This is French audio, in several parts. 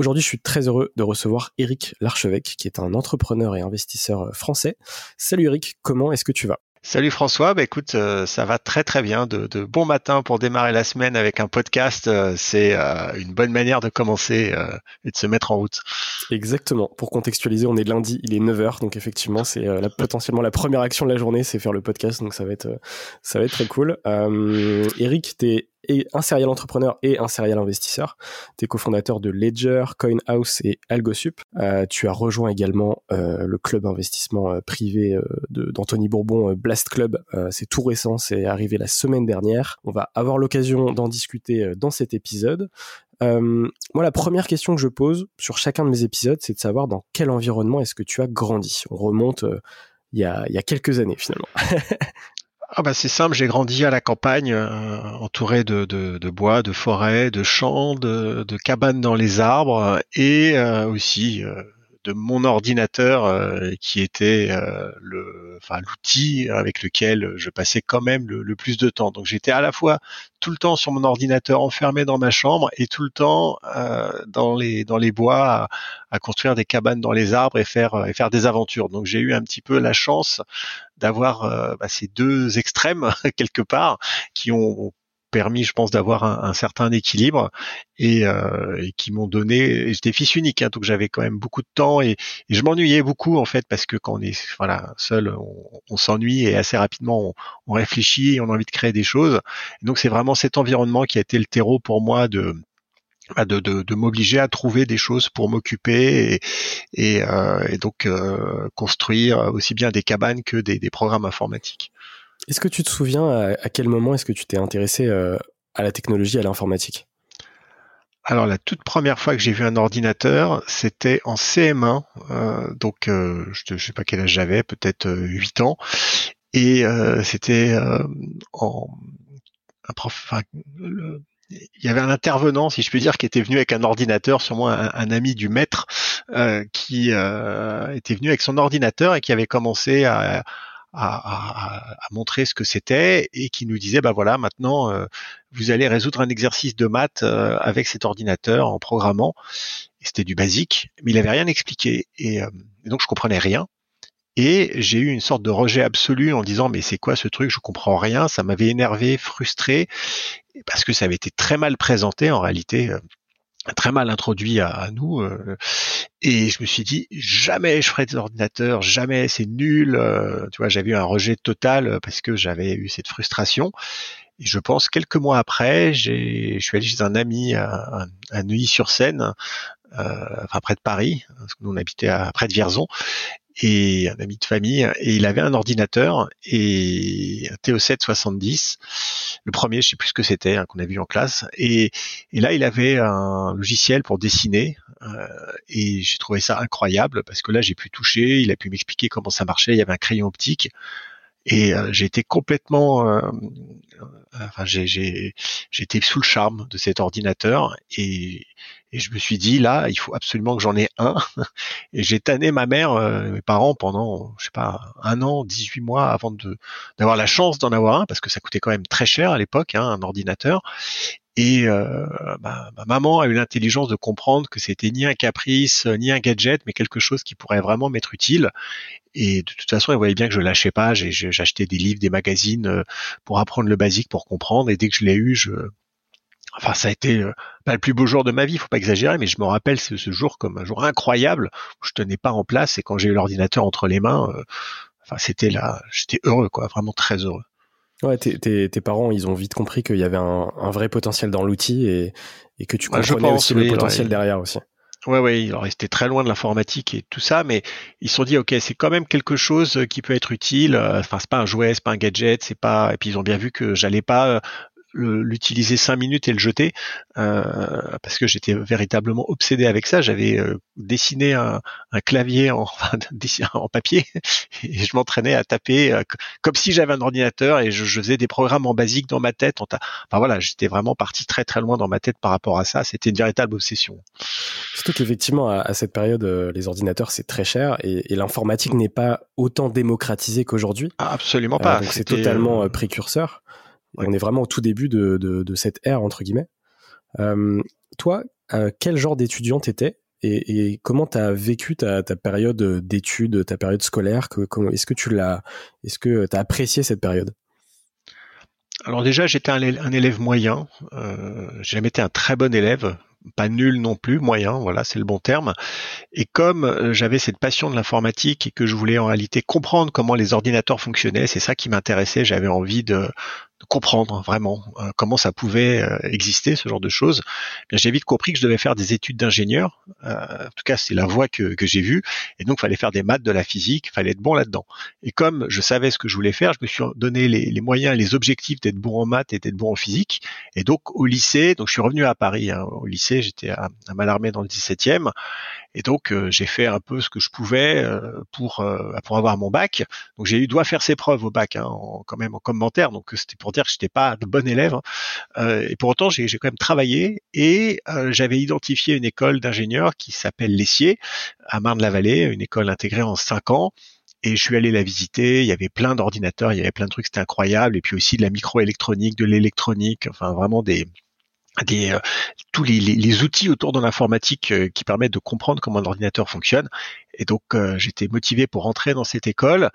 Aujourd'hui, je suis très heureux de recevoir Eric Larchevêque, qui est un entrepreneur et investisseur français. Salut Eric, comment est-ce que tu vas? Salut François, bah écoute, euh, ça va très très bien. De, de, bon matin pour démarrer la semaine avec un podcast, euh, c'est euh, une bonne manière de commencer et de se mettre en route. Exactement. Pour contextualiser, on est lundi, il est 9h, donc effectivement, c'est potentiellement la première action de la journée, c'est faire le podcast, donc ça va être ça va être très cool. Eric, t'es et un serial entrepreneur et un serial investisseur. Tu es cofondateur de Ledger, CoinHouse et AlgoSup. Euh, tu as rejoint également euh, le club investissement euh, privé d'Anthony Bourbon, Blast Club. c'est tout récent, c'est arrivé la semaine dernière. On va avoir l'occasion d'en discuter dans cet épisode. moi, la première question que je pose sur chacun de mes épisodes, c'est de savoir dans quel environnement est-ce que tu as grandi. On remonte il y, a, il y a quelques années finalement. Ah bah c'est simple, j'ai grandi à la campagne, euh, entouré de, de, bois, de forêts, de champs, de, de cabanes dans les arbres et euh, aussi euh, de mon ordinateur euh, qui était euh, le, enfin l'outil avec lequel je passais quand même le, plus de temps. Donc j'étais à la fois tout le temps sur mon ordinateur enfermé dans ma chambre et tout le temps euh, dans les dans les bois à, construire des cabanes dans les arbres et faire et faire des aventures. Donc j'ai eu un petit peu la chance d'avoir bah, ces deux extrêmes quelque part qui ont permis, je pense, d'avoir un, certain équilibre et, euh, qui m'ont donné. J'étais fils unique, hein, donc j'avais quand même beaucoup de temps et, je m'ennuyais beaucoup en fait parce que quand on est voilà seul, on, s'ennuie et assez rapidement on, réfléchit et on a envie de créer des choses. donc c'est vraiment cet environnement qui a été le terreau pour moi de bah, de, de, m'obliger à trouver des choses pour m'occuper et, et, euh, donc euh, construire aussi bien des cabanes que des, des programmes informatiques. Est-ce que tu te souviens à, quel moment est-ce que tu t'es intéressé euh, à la technologie, à l'informatique? Alors la toute première fois que j'ai vu un ordinateur, c'était en CM1, euh, donc euh, je ne sais pas quel âge j'avais, peut-être 8 ans, et c'était en un prof, il y avait un intervenant, si je puis dire, qui était venu avec un ordinateur, sûrement un, un ami du maître, qui était venu avec son ordinateur et qui avait commencé à, à, à, montrer ce que c'était et qui nous disait bah voilà maintenant euh, vous allez résoudre un exercice de maths euh, avec cet ordinateur en programmant. C'était du basique mais il avait rien expliqué. Et, euh, et donc je comprenais rien. Et j'ai eu une sorte de rejet absolu en disant mais c'est quoi ce truc? Je comprends rien. Ça m'avait énervé frustré parce que ça avait été très mal présenté en réalité très mal introduit à, nous. et je me suis dit jamais je ferai des ordinateurs, jamais c'est nul. tu vois, j'avais eu un rejet total parce que j'avais eu cette frustration. Et je pense quelques mois après, je suis allé chez un ami à Neuilly-sur-Seine, enfin près de Paris, parce que nous on habitait à, près de Vierzon, et un ami de famille, et il avait un ordinateur et un TO7 70, le premier, je sais plus ce que c'était, hein, qu'on a vu en classe, et, et, là il avait un logiciel pour dessiner, euh, et j'ai trouvé ça incroyable parce que là j'ai pu toucher, il a pu m'expliquer comment ça marchait, il y avait un crayon optique, et euh, j'ai été complètement, euh, euh, enfin j'ai j'ai été sous le charme de cet ordinateur et, et je me suis dit là il faut absolument que j'en ai un et j'ai tanné ma mère, mes parents pendant je sais pas un an, 18 mois avant de d'avoir la chance d'en avoir un parce que ça coûtait quand même très cher à l'époque hein, un ordinateur et euh, ma, maman a eu l'intelligence de comprendre que c'était ni un caprice, ni un gadget, mais quelque chose qui pourrait vraiment m'être utile. Et de toute façon, elle voyait bien que je lâchais pas. J'achetais des livres, des magazines euh, pour apprendre le basique, pour comprendre. Et dès que je l'ai eu, je, enfin, ça a été euh, pas le plus beau jour de ma vie, faut pas exagérer, mais je me rappelle ce, jour comme un jour incroyable où je tenais pas en place. Et quand j'ai eu l'ordinateur entre les mains, enfin, c'était là, j'étais heureux, quoi, vraiment très heureux. Ouais, tes, parents, ils ont vite compris qu'il y avait un, vrai potentiel dans l'outil et, que tu comprenais aussi le potentiel derrière aussi. Ouais, ouais, ils restaient très loin de l'informatique et tout ça, mais ils se sont dit, ok, c'est quand même quelque chose qui peut être utile. Enfin, c'est pas un jouet, c'est pas un gadget, c'est pas. Et puis ils ont bien vu que j'allais pas l'utiliser cinq minutes et le jeter euh, parce que j'étais véritablement obsédé avec ça. J'avais euh, dessiné un, clavier en, en papier et je m'entraînais à taper euh, comme si j'avais un ordinateur et je, faisais des programmes en basique dans ma tête. Enfin voilà, j'étais vraiment parti très très loin dans ma tête par rapport à ça. C'était une véritable obsession. Surtout qu'effectivement à, cette période, les ordinateurs c'est très cher et, l'informatique n'est pas autant démocratisée qu'aujourd'hui. absolument pas. c'est totalement précurseur. On est vraiment au tout début de, de, cette ère, entre guillemets. Euh, toi, euh, quel genre d'étudiant t'étais et, et comment tu as vécu ta, ta période d'études, ta période scolaire? Est-ce que tu l'as, est-ce que tu as apprécié cette période? Alors déjà, j'étais un, élève moyen. Euh, j'ai jamais été un très bon élève, pas nul non plus, moyen. Voilà, c'est le bon terme. Et comme j'avais cette passion de l'informatique et que je voulais en réalité comprendre comment les ordinateurs fonctionnaient, c'est ça qui m'intéressait. J'avais envie de, comprendre vraiment euh, comment ça pouvait euh, exister ce genre de choses. Bien, j'ai vite compris que je devais faire des études d'ingénieur. Euh, en tout cas, c'est la voie que, que j'ai vue. Et donc, fallait faire des maths, de la physique, fallait être bon là-dedans. Et comme je savais ce que je voulais faire, je me suis donné les, les moyens les objectifs d'être bon en maths et d'être bon en physique. Et donc, au lycée, donc je suis revenu à Paris. Hein. Au lycée, j'étais à, à Malarmé dans le 17e. Et donc euh, j'ai fait un peu ce que je pouvais euh, pour euh, pour avoir mon bac. Donc j'ai eu doit faire ses preuves au bac, hein, quand même en commentaire. Donc c'était pour dire que j'étais pas de bon élève. Hein. et pour autant j'ai quand même travaillé et j'avais identifié une école d'ingénieurs qui s'appelle Lessier à Marne-la-Vallée, une école intégrée en cinq ans et je suis allé la visiter. Il y avait plein d'ordinateurs, il y avait plein de trucs, c'était incroyable. Et puis aussi de la microélectronique, de l'électronique, enfin vraiment des euh, tous les, outils autour de l'informatique euh, qui permettent de comprendre comment un ordinateur fonctionne. Et donc euh, j'étais motivé pour rentrer dans cette école.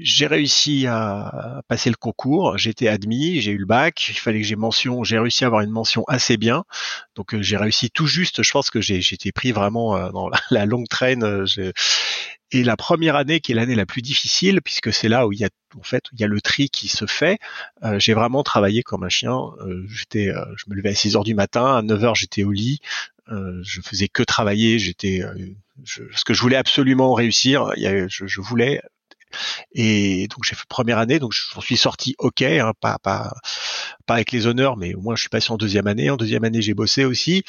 J'ai réussi à passer le concours, j'ai été admis, j'ai eu le bac, il fallait que j'ai mention, j'ai réussi à avoir une mention assez bien. Donc j'ai réussi tout juste, je pense que j'ai été pris vraiment dans la, longue traîne. Et la première année, qui est l'année la plus difficile, puisque c'est là où il y a en fait il y a le tri qui se fait, euh, j'ai vraiment travaillé comme un chien. Euh, j'étais, euh, je me levais à 6 heures du matin, à 9 heures j'étais au lit, je faisais que travailler. J'étais, je, ce que je voulais absolument réussir, il y a, je, je, voulais. Et donc j'ai fait première année, donc j'en suis sorti ok, hein, pas pas pas avec les honneurs, mais au moins je suis passé en deuxième année. En deuxième année j'ai bossé aussi.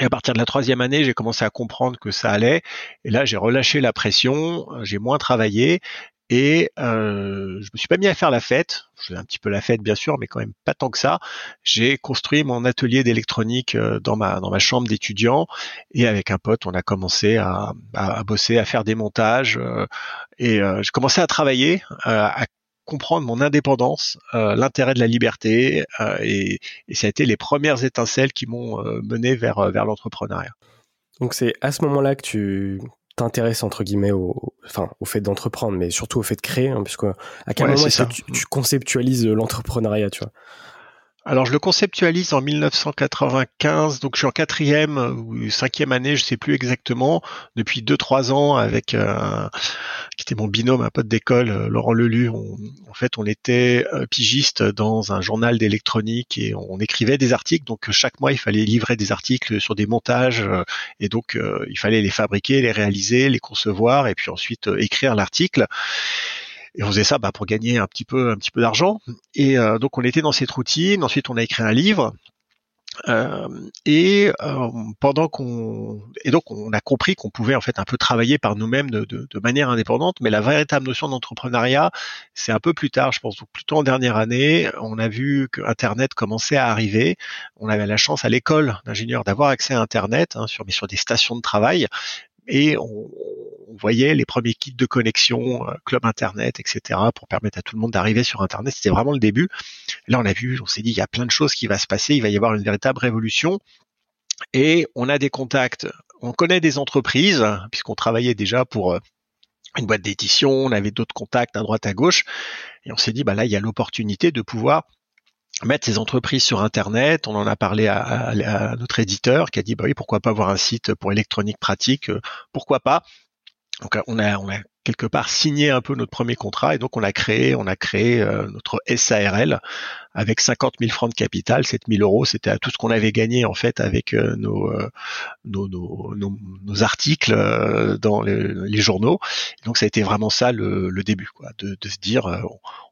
Et à partir de la troisième année, j'ai commencé à comprendre que ça allait. Et là, j'ai relâché la pression, j'ai moins travaillé et euh, je me suis pas mis à faire la fête. Je faisais un petit peu la fête, bien sûr, mais quand même pas tant que ça. J'ai construit mon atelier d'électronique euh, dans ma dans ma chambre d'étudiant et avec un pote, on a commencé à, à, bosser, à faire des montages euh, et euh, j'ai commencé à travailler, à comprendre mon indépendance, euh, l'intérêt de la liberté, euh, et, ça a été les premières étincelles qui m'ont euh, mené vers, vers l'entrepreneuriat. Donc c'est à ce moment-là que tu t'intéresses entre guillemets au, enfin, au fait d'entreprendre, mais surtout au fait de créer, hein, puisque à quel moment est-ce que tu, conceptualises l'entrepreneuriat, tu vois? Alors je le conceptualise en 1995, donc je suis en quatrième ou cinquième année, je sais plus exactement, depuis deux trois ans avec euh, qui était mon binôme, un pote d'école, euh, Laurent Lelu. en fait, on était euh, pigiste dans un journal d'électronique et on écrivait des articles. Donc chaque mois, il fallait livrer des articles sur des montages et donc il fallait les fabriquer, les réaliser, les concevoir et puis ensuite écrire l'article et on faisait ça bah, pour gagner un petit peu un petit peu d'argent. Et euh, donc on était dans cette routine. Ensuite on a écrit un livre. Euh, et euh, pendant qu'on et donc on a compris qu'on pouvait en fait un peu travailler par nous-mêmes de, manière indépendante, mais la véritable notion d'entrepreneuriat, c'est un peu plus tard, je pense, donc plutôt en dernière année, on a vu que Internet commençait à arriver. On avait la chance à l'école d'ingénieur d'avoir accès à Internet hein, sur sur des stations de travail, et on, voyait les premiers kits de connexion, euh, club internet, etc., pour permettre à tout le monde d'arriver sur internet. C'était vraiment le début. Là, on a vu, on s'est dit, il y a plein de choses qui va se passer, il va y avoir une véritable révolution. Et on a des contacts, on connaît des entreprises, puisqu'on travaillait déjà pour euh, une boîte d'édition, on avait d'autres contacts à droite à gauche, et on s'est dit, bah là, il y a l'opportunité de pouvoir mettre ces entreprises sur Internet. On en a parlé à, notre éditeur qui a dit bah oui pourquoi pas avoir un site pour électronique pratique, euh, pourquoi pas. Donc on a, on a quelque part signé un peu notre premier contrat et donc on a créé, on a créé euh, notre SARL avec 50 000 francs de capital, 7 000 euros, c'était tout ce qu'on avait gagné en fait avec euh, nos, nos, nos, articles dans les, journaux. donc ça a été vraiment ça le, le début, quoi, de, de se dire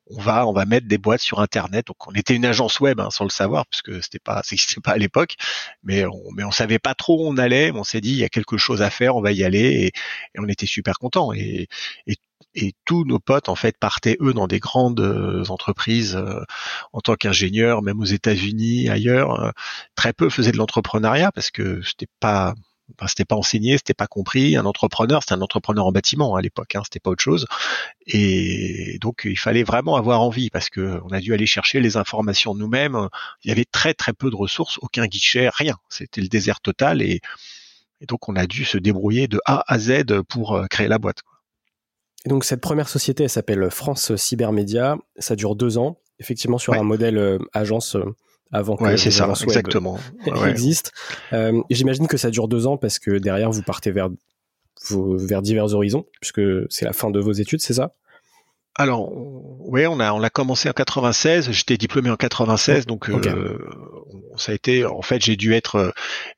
on va on va mettre des boîtes sur internet. Donc on était une agence web hein, sans le savoir puisque c'était pas c'était pas à l'époque, mais on mais on savait pas trop où on allait. on s'est dit il y a quelque chose à faire, on va y aller et, on était super contents et, et et tous nos potes en fait partaient eux dans des grandes euh, entreprises euh, en tant qu'ingénieurs, même aux États-Unis, ailleurs. Euh, très peu faisaient de l'entrepreneuriat parce que c'était pas c'était pas enseigné, c'était pas compris. Un entrepreneur, c'était un entrepreneur en bâtiment à l'époque, hein, c'était pas autre chose. Et donc il fallait vraiment avoir envie parce que on a dû aller chercher les informations nous-mêmes. Il y avait très très peu de ressources, aucun guichet, rien. C'était le désert total et, donc on a dû se débrouiller de A à Z pour euh, créer la boîte. Et donc cette première société, elle s'appelle France Cybermédia. Ça dure deux ans, effectivement sur un modèle euh, agence. Avant que c'est ça, exactement. existe. Euh, J'imagine que ça dure deux ans parce que derrière vous partez vers vers divers horizons puisque c'est la fin de vos études, c'est ça? Alors, oui, on a on a commencé en 96. J'étais diplômé en 96, donc euh, ça a été. En fait, j'ai dû être euh,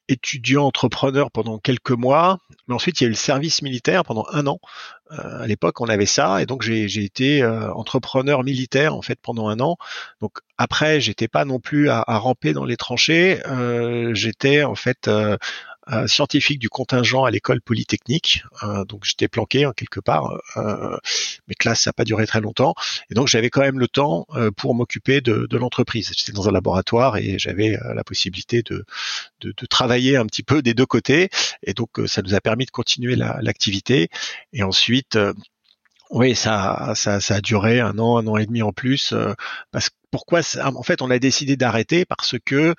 étudiant entrepreneur pendant quelques mois, mais ensuite il y a eu le service militaire pendant un an. Euh, à l'époque, on avait ça, et donc j'ai été entrepreneur militaire en fait pendant un an. Donc après, j'étais pas non plus à, à ramper dans les tranchées. j'étais en fait scientifique du contingent à l'école polytechnique. Euh, donc j'étais planqué en quelque part, euh, mes classes ça n'a pas duré très longtemps. Et donc j'avais quand même le temps euh, pour m'occuper de, de l'entreprise. J'étais dans un laboratoire et j'avais la possibilité de, de, de, travailler un petit peu des deux côtés. Et donc ça nous a permis de continuer l'activité. et ensuite oui, ça, ça, ça a duré un an, un an et demi en plus. parce pourquoi En fait, on a décidé d'arrêter parce que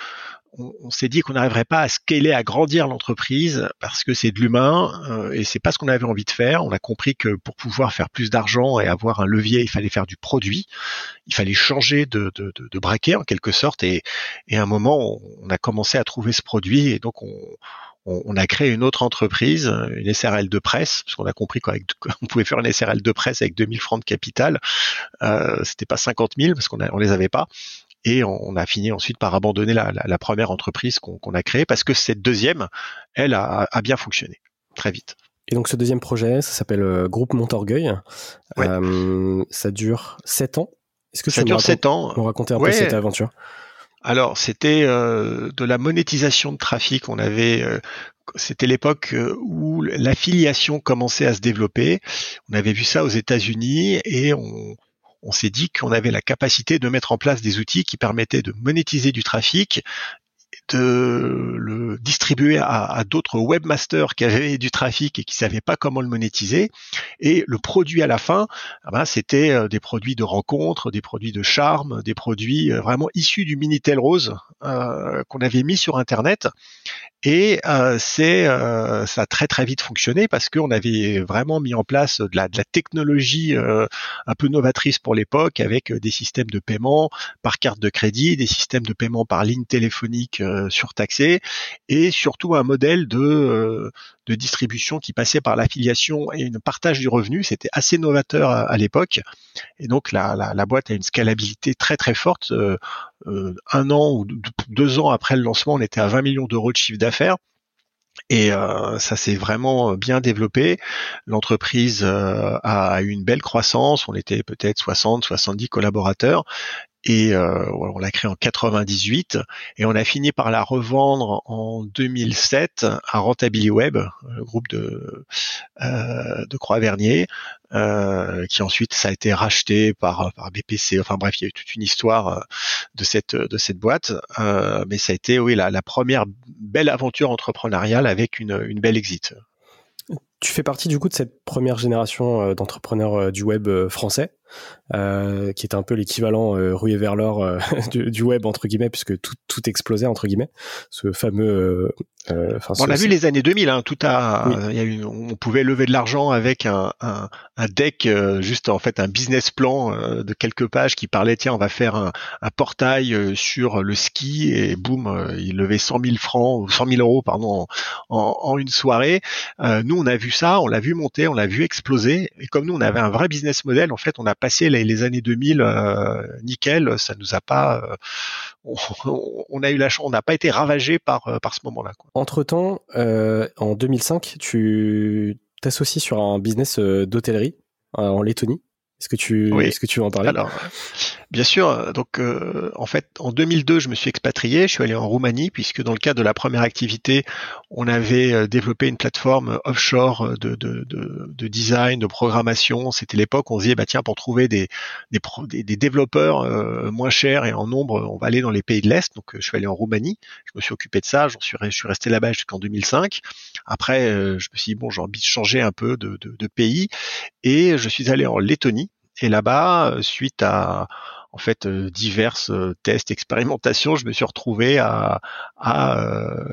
on, s'est dit qu'on n'arriverait pas à scaler, à grandir l'entreprise parce que c'est de l'humain euh, et c'est pas ce qu'on avait envie de faire. On a compris que pour pouvoir faire plus d'argent et avoir un levier, il fallait faire du produit, il fallait changer de, de, de, braquet en quelque sorte. Et, et à un moment, on, a commencé à trouver ce produit et donc on, on, a créé une autre entreprise, une SRL de presse, parce qu'on a compris qu'on pouvait faire une SRL de presse avec 2000 francs de capital. Euh, C'était pas 50 000 parce qu'on on les avait pas. Et on, a fini ensuite par abandonner la, première entreprise qu'on a créée parce que cette deuxième, elle, a, bien fonctionné très vite. Et donc ce deuxième projet, ça s'appelle euh, Groupe Montorgueil. Euh, ça dure sept ans. Est-ce que ça dure sept ans On raconter un peu cette aventure? Alors, c'était euh, de la monétisation de trafic. On avait, c'était l'époque où l'affiliation commençait à se développer. On avait vu ça aux États-Unis et on, on s'est dit qu'on avait la capacité de mettre en place des outils qui permettaient de monétiser du trafic de le distribuer à, d'autres webmasters qui avaient du trafic et qui savaient pas comment le monétiser. Et le produit à la fin, ah ben, c'était euh, des produits de rencontre, des produits de charme, des produits euh, vraiment issus du Minitel Rose euh, qu'on avait mis sur Internet. Et c'est ça a très très vite fonctionné parce qu'on avait vraiment mis en place de la, de la technologie un peu novatrice pour l'époque avec des systèmes de paiement par carte de crédit, des systèmes de paiement par ligne téléphonique surtaxée et surtout un modèle de, de distribution qui passait par l'affiliation et une partage du revenu. C'était assez novateur à, l'époque. Et donc la, boîte a une scalabilité très très forte. Euh, euh, un an ou deux ans après le lancement, on était à 20 millions d'euros de chiffre d'affaires. Et euh, ça s'est vraiment bien développé. L'entreprise euh, a eu une belle croissance. On était peut-être 60, 70 collaborateurs et euh, on l'a créé en 98 et on a fini par la revendre en 2007 à Rentability Web, le groupe de euh, de Croix-Vernier, euh, qui ensuite ça a été racheté par par BPC. Enfin bref, il y a eu toute une histoire de cette de cette boîte, mais ça a été oui la, la première belle aventure entrepreneuriale avec une, une belle exit. Tu fais partie du coup de cette première génération d'entrepreneurs du web français? Euh, qui était un peu l'équivalent euh, rué vers l'or euh, du, web entre guillemets puisque tout, tout explosait entre guillemets. Ce fameux euh, on a vu les années 2000 hein, tout a il y a eu, on pouvait lever de l'argent avec un, un, un deck juste en fait un business plan de quelques pages qui parlait tiens on va faire un, un portail sur le ski et boum il levait 100 000 francs ou 100 000 euros pardon en, en une soirée. Nous on a vu ça on l'a vu monter on l'a vu exploser. Et comme nous on avait un vrai business model en fait on a passé les, années 2000 euh, nickel, ça nous a pas, euh, on, a eu la chance, on n'a pas été ravagé par euh, par ce moment-là. Entre temps, en 2005, tu t'associes sur un business d'hôtellerie en Lettonie. Est-ce que tu, est-ce que tu veux en parler? Alors, bien sûr. Donc, euh, en fait, en 2002, je me suis expatrié. Je suis allé en Roumanie puisque dans le cadre de la première activité, on avait euh, développé une plateforme offshore de, de, de, de design, de programmation. C'était l'époque où on se disait, bah tiens, pour trouver des des, des, développeurs euh, moins chers et en nombre, on va aller dans les pays de l'est. Donc, je suis allé en Roumanie. Je me suis occupé de ça. J'en suis, je suis resté là-bas jusqu'en 2005. Après, je me suis dit bon, j'ai envie de changer un peu de, de, de pays et je suis allé en Lettonie et là-bas, euh, suite à en fait euh, diverses euh, tests, expérimentations, je me suis retrouvé à,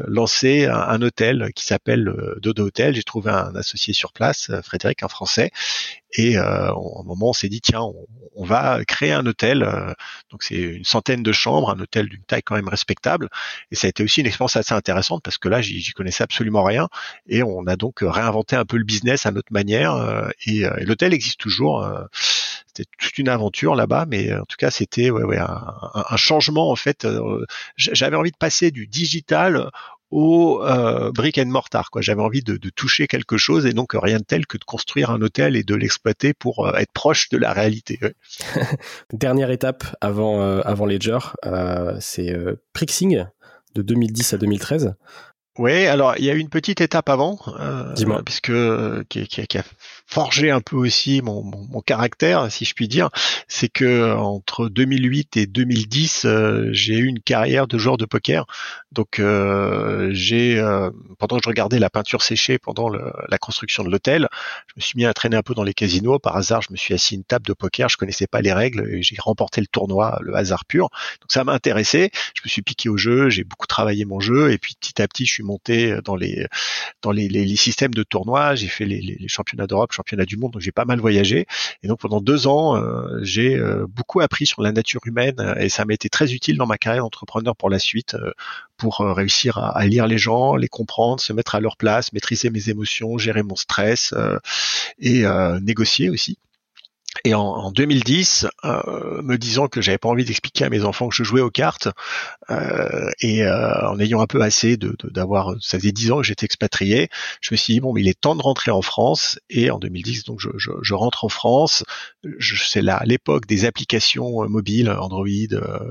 lancer un, hôtel qui s'appelle Dodo Hotel. J'ai trouvé un associé sur place, Frédéric, un Français, et euh, un moment, on s'est dit tiens, on, va créer un hôtel. donc c'est une centaine de chambres, un hôtel d'une taille quand même respectable. Et ça a été aussi une expérience assez intéressante parce que là, j'y connaissais absolument rien. Et on a donc réinventé un peu le business à notre manière. et, et l'hôtel existe toujours c'était toute une aventure là-bas, mais en tout cas c'était ouais, ouais, un, changement en fait. Euh, j'avais envie de passer du digital au euh, brick and mortar. Quoi. J'avais envie de, toucher quelque chose et donc rien de tel que de construire un hôtel et de l'exploiter pour euh, être proche de la réalité. Dernière étape avant avant Ledger, c'est Prixing de 2010 à 2013. Oui, alors il y a eu une petite étape avant, euh, puisque qui, qui, qui, a forgé un peu aussi mon, mon, caractère, si je puis dire, c'est que entre 2008 et 2010, euh, j'ai eu une carrière de joueur de poker. Donc euh, j'ai, euh, pendant que je regardais la peinture séchée pendant la construction de l'hôtel, je me suis mis à traîner un peu dans les casinos. Par hasard, je me suis assis à une table de poker, je connaissais pas les règles et j'ai remporté le tournoi, le hasard pur. Donc ça m'a intéressé. Je me suis piqué au jeu, j'ai beaucoup travaillé mon jeu et puis petit à petit, je suis monté dans les dans les, les, systèmes de tournois. J'ai fait les, championnats d'Europe, championnats du monde, donc j'ai pas mal voyagé. Et donc pendant deux ans, euh, j'ai euh, beaucoup appris sur la nature humaine et ça m'a été très utile dans ma carrière d'entrepreneur pour la suite, euh, pour réussir à, lire les gens, les comprendre, se mettre à leur place, maîtriser mes émotions, gérer mon stress et négocier aussi. Et en, 2010, euh, me disant que j'avais pas envie d'expliquer à mes enfants que je jouais aux cartes, euh, et euh, en ayant un peu assez de d'avoir, ça faisait dix ans que j'étais expatrié, je me suis dit bon, mais il est temps de rentrer en France. Et en 2010, donc je, je, je rentre en France. C'est là l'époque des applications mobiles, Android,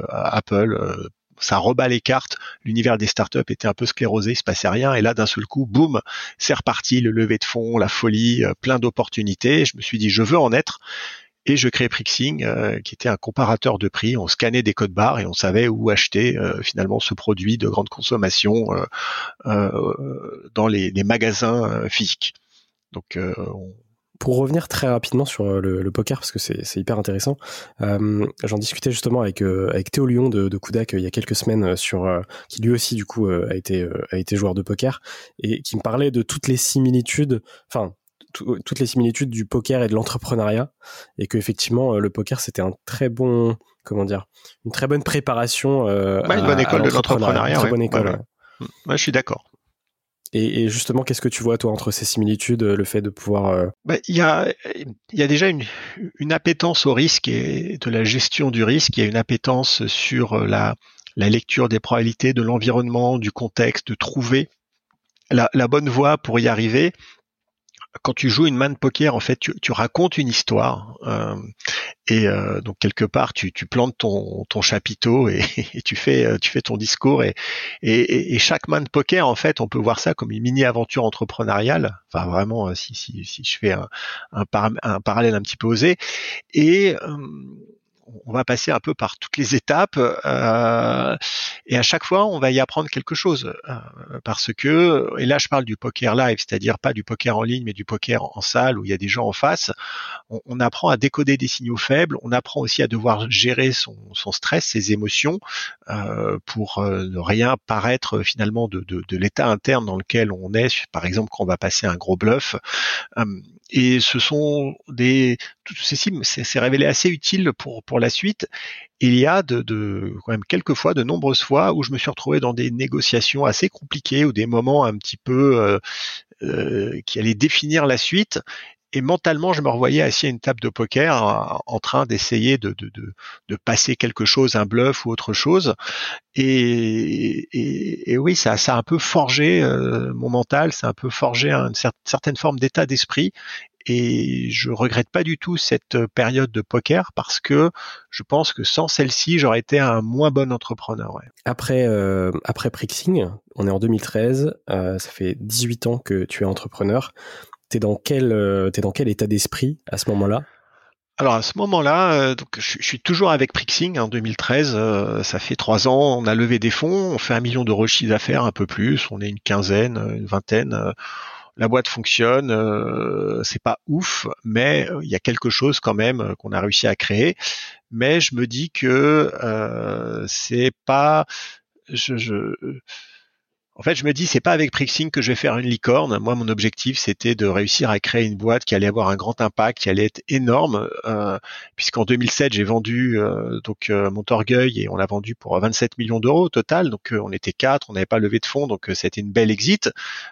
Apple ça rebat les cartes. L'univers des startups était un peu sclérosé, il se passait rien. Et là, d'un seul coup, boum, c'est reparti, le lever de fonds, la folie, plein d'opportunités. Je me suis dit, je veux en être. et je crée Prixing, qui était un comparateur de prix. On scannait des codes barres et on savait où acheter finalement ce produit de grande consommation dans les, les magasins physiques. Donc on, pour revenir très rapidement sur euh, le, poker, parce que c'est hyper intéressant, euh, j'en discutais justement avec, euh, avec Théo Lyon de, de Kudak il y a quelques semaines, sur, qui lui aussi du coup a, été, a été joueur de poker, et qui me parlait de toutes les similitudes, enfin toutes les similitudes du poker et de l'entrepreneuriat, et que effectivement le poker c'était un très bon, comment dire, une très bonne préparation. une bonne école de l'entrepreneuriat. Très bonne école. je suis d'accord. Et, justement, qu'est-ce que tu vois toi entre ces similitudes, le fait de pouvoir euh, bah, Il y, a, y a déjà une, une appétence au risque et de la gestion du risque. Il y a une appétence sur euh, la, la lecture des probabilités, de l'environnement, du contexte, de trouver la, la, bonne voie pour y arriver quand tu joues une main de poker, en fait, tu, tu racontes une histoire. Euh, et euh, donc quelque part, tu, tu plantes ton, ton chapiteau et, et, tu fais euh, tu fais ton discours. Et, et, et, chaque main de poker, en fait, on peut voir ça comme une mini aventure entrepreneuriale. Enfin, vraiment, euh, si, si, si je fais un, un, un parallèle un petit peu osé. Et on va passer un peu par toutes les étapes euh, et à chaque fois on va y apprendre quelque chose euh, parce que et là je parle du poker live c'est-à-dire pas du poker en ligne mais du poker en, salle où il y a des gens en face. On, apprend à décoder des signaux faibles on apprend aussi à devoir gérer son, stress ses émotions euh, pour ne rien paraître finalement de, de l'état interne dans lequel on est. Par exemple quand on va passer un gros bluff et ce sont des tout ceci c'est révélé assez utile pour la suite. Il y a de, de quand même quelques fois, de nombreuses fois où je me suis retrouvé dans des négociations assez compliquées ou des moments un petit peu euh, euh, qui allaient définir la suite et mentalement, je me revoyais assis à une table de poker en train d'essayer de, de, de, de, passer quelque chose, un bluff ou autre chose. Et, et, et oui, ça, ça a un peu forgé euh, mon mental, ça a un peu forgé une certaine forme d'état d'esprit et je regrette pas du tout cette euh, période de poker parce que je pense que sans celle-ci, j'aurais été un moins bon entrepreneur. Après, euh, après Prixing, on est en 2013, euh, ça fait 18 ans que tu es entrepreneur. T'es dans quel, euh, es dans quel état d'esprit à ce moment-là? Alors à ce moment-là, donc je, suis toujours avec Prixing en 2013. ça fait trois ans, on a levé des fonds, on fait un million de chiffre d'affaires, un peu plus. On est une quinzaine, une vingtaine la boîte fonctionne, euh, c'est pas ouf, mais euh, il y a quelque chose quand même euh, qu'on a réussi à créer. Mais je me dis que euh, c'est pas, je en fait, je me dis, c'est pas avec Prixing que je vais faire une licorne. Moi, mon objectif, c'était de réussir à créer une boîte qui allait avoir un grand impact, qui allait être énorme, euh, puisqu'en 2007, j'ai vendu euh, donc euh, mon Torgueil et on l'a vendu pour 27 millions d'euros au total. Donc, on était quatre, on n'avait pas levé de fonds, donc c'était une belle exit.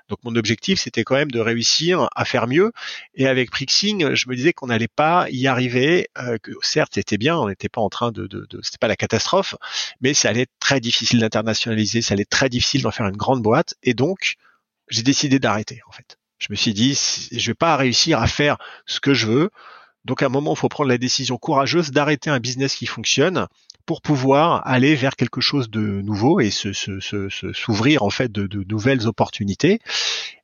Donc, mon objectif, c'était quand même de réussir à faire mieux. Et avec Prixing, je me disais qu'on n'allait pas y arriver. que certes, c'était bien, on n'était pas en train de, de, de c'était pas la catastrophe, mais ça allait être très difficile d'internationaliser, ça allait être très difficile d'en faire une grande boîte et donc j'ai décidé d'arrêter en fait. Je me suis dit je vais pas réussir à faire ce que je veux. Donc à un moment, il faut prendre la décision courageuse d'arrêter un business qui fonctionne pour pouvoir aller vers quelque chose de nouveau et s'ouvrir en fait de, nouvelles opportunités.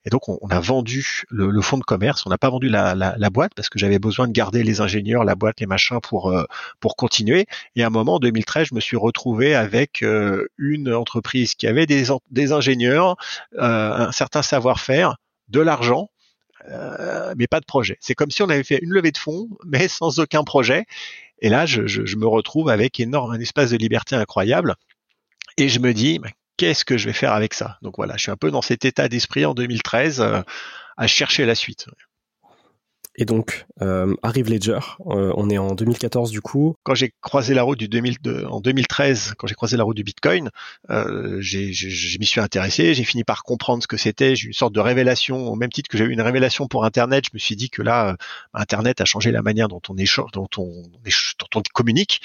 Et donc on, a vendu le, fonds de commerce, on n'a pas vendu la, boîte parce que j'avais besoin de garder les ingénieurs, la boîte, les machins pour euh, pour continuer. Et à un moment en 2013, je me suis retrouvé avec euh, une entreprise qui avait des, des ingénieurs, euh, un certain savoir-faire, de l'argent mais pas de projet. C'est comme si on avait fait une levée de fonds, mais sans aucun projet. Et là, je, je, me retrouve avec énorme, un espace de liberté incroyable. Et je me dis, qu'est-ce que je vais faire avec ça? Donc voilà, je suis un peu dans cet état d'esprit en 2013 euh, à chercher la suite. Et donc, euh, arrive Ledger, euh, on est en 2014 du coup. Quand j'ai croisé la route du 2000, en 2013, quand j'ai croisé la route du Bitcoin, euh, je m'y suis intéressé, j'ai fini par comprendre ce que c'était, j'ai eu une sorte de révélation, au même titre que j'ai eu une révélation pour Internet, je me suis dit que là, euh, Internet a changé la manière dont on échange, dont on, communique.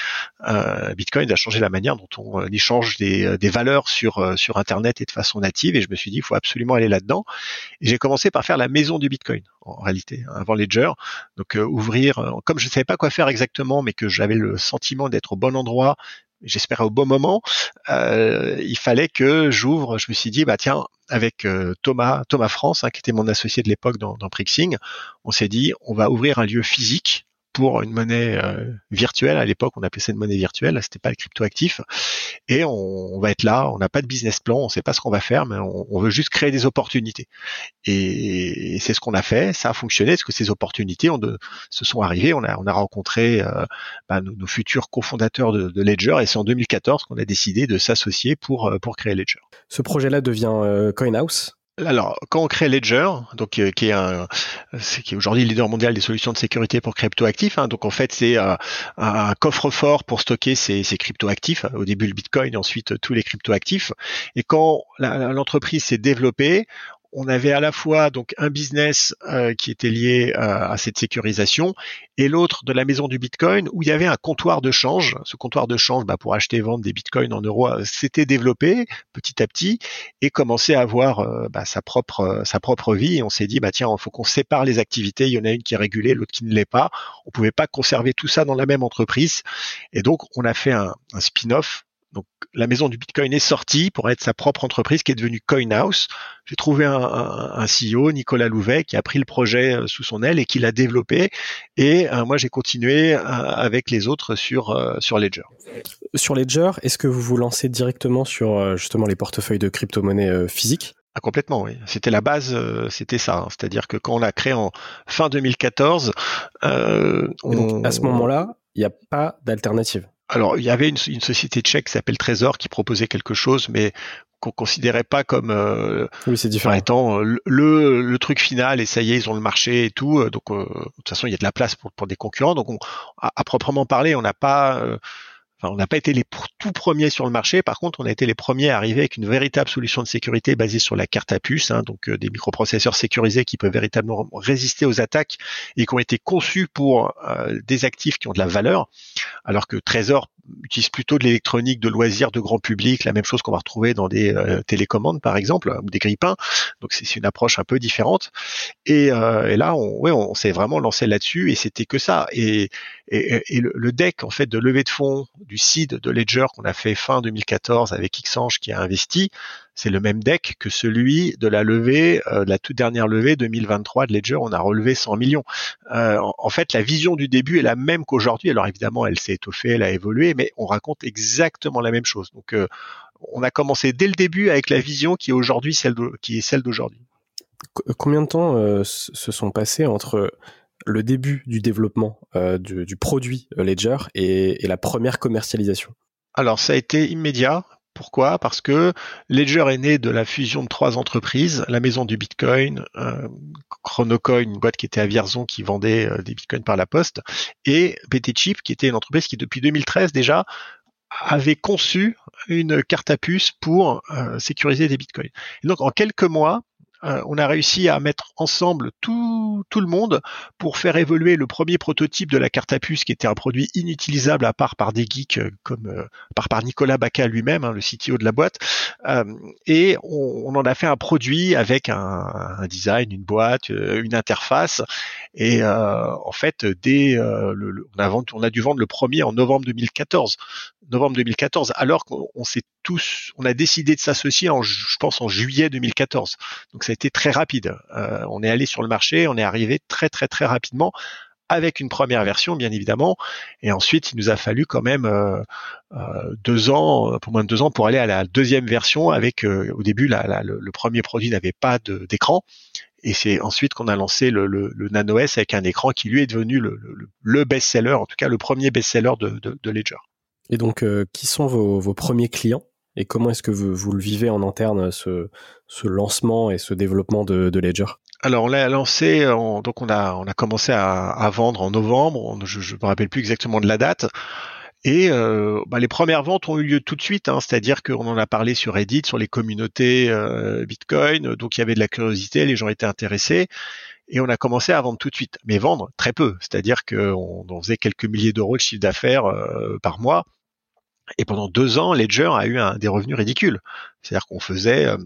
Bitcoin a changé la manière dont on échange des, valeurs sur, sur Internet et de façon native, et je me suis dit, il faut absolument aller là-dedans. Et j'ai commencé par faire la maison du Bitcoin, en réalité, avant Ledger donc euh, ouvrir, euh, comme je ne savais pas quoi faire exactement, mais que j'avais le sentiment d'être au bon endroit, j'espérais au bon moment, euh, il fallait que j'ouvre. Je me suis dit, bah tiens, avec Thomas, Thomas France, hein, qui était mon associé de l'époque dans, dans Prixing, on s'est dit, on va ouvrir un lieu physique pour une monnaie euh, virtuelle. À l'époque, on appelait ça une monnaie virtuelle. C'était pas le cryptoactif. Et on, va être là. On n'a pas de business plan. On sait pas ce qu'on va faire, mais on, veut juste créer des opportunités. Et, c'est ce qu'on a fait. Ça a fonctionné parce que ces opportunités se sont arrivées. On a, on rencontré euh, bah, nos, futurs cofondateurs de, Ledger. Et c'est en 2014 qu'on a décidé de s'associer pour euh, pour créer Ledger. Ce projet-là devient CoinHouse? Alors, quand on crée Ledger, donc euh, qui est un, aujourd'hui leader mondial des solutions de sécurité pour cryptoactifs, hein, donc en fait c'est euh, un coffre-fort pour stocker ces, ces cryptoactifs. Au début le Bitcoin, ensuite tous les cryptoactifs. Et quand l'entreprise s'est développée, on avait à la fois donc un business euh, qui était lié euh, à cette sécurisation et l'autre de la maison du Bitcoin où il y avait un comptoir de change. Ce comptoir de change bah, pour acheter et vendre des Bitcoins en euros euh, s'était développé petit à petit et commençait à avoir bah, sa propre sa propre vie. On s'est dit bah tiens, il faut qu'on sépare les activités. Il y en a une qui est régulée, l'autre qui ne l'est pas. On pouvait pas conserver tout ça dans la même entreprise et donc on a fait un spin-off donc la maison du Bitcoin est sortie pour être sa propre entreprise qui est devenue CoinHouse. J'ai trouvé un, un, CEO, Nicolas Louvet, qui a pris le projet euh, sous son aile et qui l'a développé. Et euh, moi, j'ai continué euh, avec les autres sur sur Ledger. Sur Ledger, est-ce que vous vous lancez directement sur justement les portefeuilles de crypto-monnaies physiques? Ah, complètement, oui. C'était la base, c'était ça. Hein. C'est-à-dire que quand on l'a créé en fin 2014, on... à ce moment-là, il n'y a pas d'alternative alors, il y avait une, société tchèque qui s'appelle Trésor qui proposait quelque chose, mais qu'on considérait pas comme euh, oui, c'est différent. étant euh, le, le, truc final et ça y est ils ont le marché et tout euh, donc de toute façon il y a de la place pour, pour des concurrents donc on, à, proprement parler on n'a pas on n'a pas été les tout premiers sur le marché. Par contre, on a été les premiers à arriver avec une véritable solution de sécurité basée sur la carte à puce, hein, donc euh, des microprocesseurs sécurisés qui peuvent véritablement résister aux attaques et qui ont été conçus pour euh, des actifs qui ont de la valeur, alors que Trésor utilise plutôt de l'électronique de loisirs de grand public, la même chose qu'on va retrouver dans des euh, télécommandes par exemple ou des grippins. Donc c'est une approche un peu différente. Et, et là, on, s'est vraiment lancé là-dessus et c'était que ça. Et, le, deck en fait de levée de fonds du seed de Ledger qu'on a fait fin 2014 avec Xange qui a investi, c'est le même deck que celui de la levée, euh, de la toute dernière levée 2023 de Ledger, on a relevé 100 millions. Euh, en, fait, la vision du début est la même qu'aujourd'hui. Alors évidemment, elle s'est étoffée, elle a évolué, mais on raconte exactement la même chose. Donc euh, on a commencé dès le début avec la vision qui est aujourd'hui celle qui est celle d'aujourd'hui. Combien de temps se sont passés entre le début du développement euh, du, produit euh, Ledger et, la première commercialisation? Alors ça a été immédiat. Pourquoi? Parce que Ledger est né de la fusion de trois entreprises, la maison du Bitcoin, euh, Chronocoin, une boîte qui était à Vierzon qui vendait des Bitcoins par la poste, et BTChip, qui était une entreprise qui depuis 2013 déjà avait conçu une carte à puce pour sécuriser des bitcoins. Et donc en quelques mois, euh, on a réussi à mettre ensemble tout, tout le monde pour faire évoluer le premier prototype de la carte à puce qui était un produit inutilisable à part par des geeks euh, comme euh, par, Nicolas Baca lui-même, hein, le CTO de la boîte. et on, en a fait un produit avec un, design, une boîte, une interface. Et en fait, dès le, on, a, on a dû vendre le premier en novembre 2014 novembre 2014, alors qu'on s'est tous, on a décidé de s'associer en, je pense, en juillet 2014. Donc été très rapide. Euh, on est allé sur le marché, on est arrivé très très très rapidement avec une première version, bien évidemment, et ensuite il nous a fallu quand même euh, euh, deux ans, pour moins de deux ans, pour aller à la deuxième version. Avec au début, le, premier produit n'avait pas d'écran, et c'est ensuite qu'on a lancé le, Nano S avec un écran qui lui est devenu le, best-seller, en tout cas le premier best-seller de, Ledger. Et donc, qui sont vos, premiers clients? Et comment est-ce que vous, le vivez en interne, ce, lancement et ce développement de, Ledger? Alors on l'a lancé, donc on a on a commencé à, vendre en novembre. je ne me rappelle plus exactement de la date. Et euh, bah, les premières ventes ont eu lieu tout de suite, hein, c'est-à-dire qu'on en a parlé sur Reddit, sur les communautés euh, Bitcoin, donc il y avait de la curiosité, les gens étaient intéressés, et on a commencé à vendre tout de suite, mais vendre très peu, c'est-à-dire qu'on on faisait quelques milliers d'euros de chiffre d'affaires par mois, et pendant deux ans, Ledger a eu des revenus ridicules. C'est-à-dire qu'on faisait euh,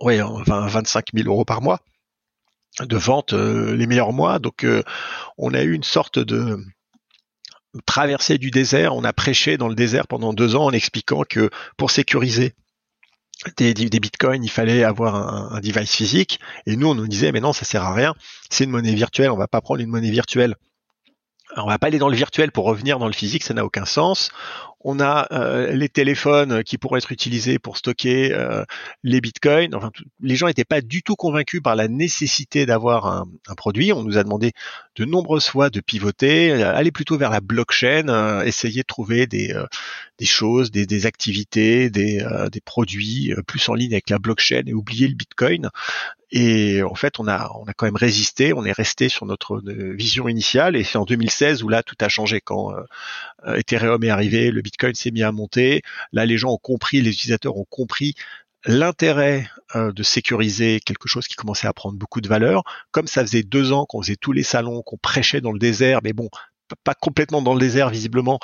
ouais, 20, 25 000 euros par mois de vente euh, les meilleurs mois. Donc euh, on a eu une sorte de traversée du désert. On a prêché dans le désert pendant deux ans en expliquant que pour sécuriser des, bitcoins, il fallait avoir un, un, device physique. Et nous, on nous disait, mais non, ça sert à rien. C'est une monnaie virtuelle. On va pas prendre une monnaie virtuelle on va pas aller dans le virtuel pour revenir dans le physique, ça n'a aucun sens. On a euh, les téléphones qui pourraient être utilisés pour stocker euh, les bitcoins. Les gens n'étaient pas du tout convaincus par la nécessité d'avoir un, produit. On nous a demandé de nombreuses fois de pivoter, euh, aller plutôt vers la blockchain, essayer de trouver des, des choses, des, des activités, des, des produits plus en ligne avec la blockchain et oublier le bitcoin. Et en fait, on a, on a quand même résisté, on est resté sur notre vision initiale. Et c'est en 2016 où là, tout a changé quand euh, Ethereum est arrivé, le Bitcoin s'est mis à monter. Là, les gens ont compris, les utilisateurs ont compris l'intérêt euh, de sécuriser quelque chose qui commençait à prendre beaucoup de valeur. Comme ça faisait deux ans qu'on faisait tous les salons, qu'on prêchait dans le désert, mais bon, pas complètement dans le désert visiblement,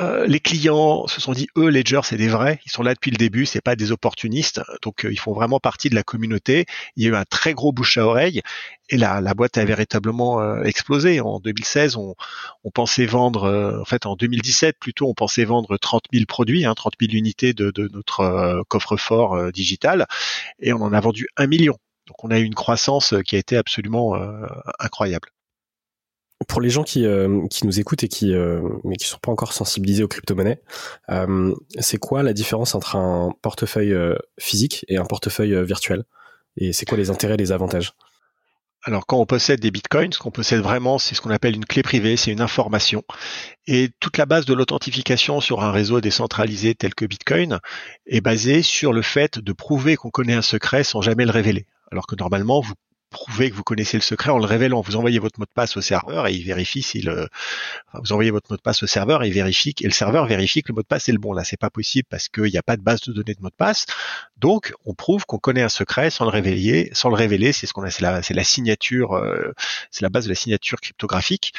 euh, les clients se sont dit, eux, Ledger, c'est des vrais. Ils sont là depuis le début, c'est pas des opportunistes. Donc, euh, ils font vraiment partie de la communauté. Il y a eu un très gros bouche à oreille et la, la boîte a véritablement euh, explosé. En 2016, on, pensait vendre, en fait, en 2017 plutôt, on pensait vendre 30 000 produits, hein, 30 000 unités de, de notre coffre-fort digital, et on en a vendu un million. Donc, on a eu une croissance qui a été absolument incroyable pour les gens qui, euh, qui nous écoutent et qui euh, mais qui sont pas encore sensibilisés aux crypto-monnaies, euh, c'est quoi la différence entre un portefeuille physique et un portefeuille virtuel? Et c'est quoi les intérêts et les avantages? Alors quand on possède des bitcoins, ce qu'on possède vraiment, c'est ce qu'on appelle une clé privée, c'est une information. Et toute la base de l'authentification sur un réseau décentralisé tel que Bitcoin est basée sur le fait de prouver qu'on connaît un secret sans jamais le révéler. Alors que normalement, vous prouver que vous connaissez le secret en le révélant. Vous envoyez votre mot de passe au serveur et il vérifie si le, vous envoyez votre mot de passe au serveur et il vérifie et le serveur vérifie que le mot de passe est le bon. Là, c'est pas possible parce qu'il n'y a pas de base de données de mot de passe. Donc, on prouve qu'on connaît un secret sans le révéler. Sans le révéler, c'est ce qu'on a, c'est la, c'est la signature, euh, c'est la base de la signature cryptographique.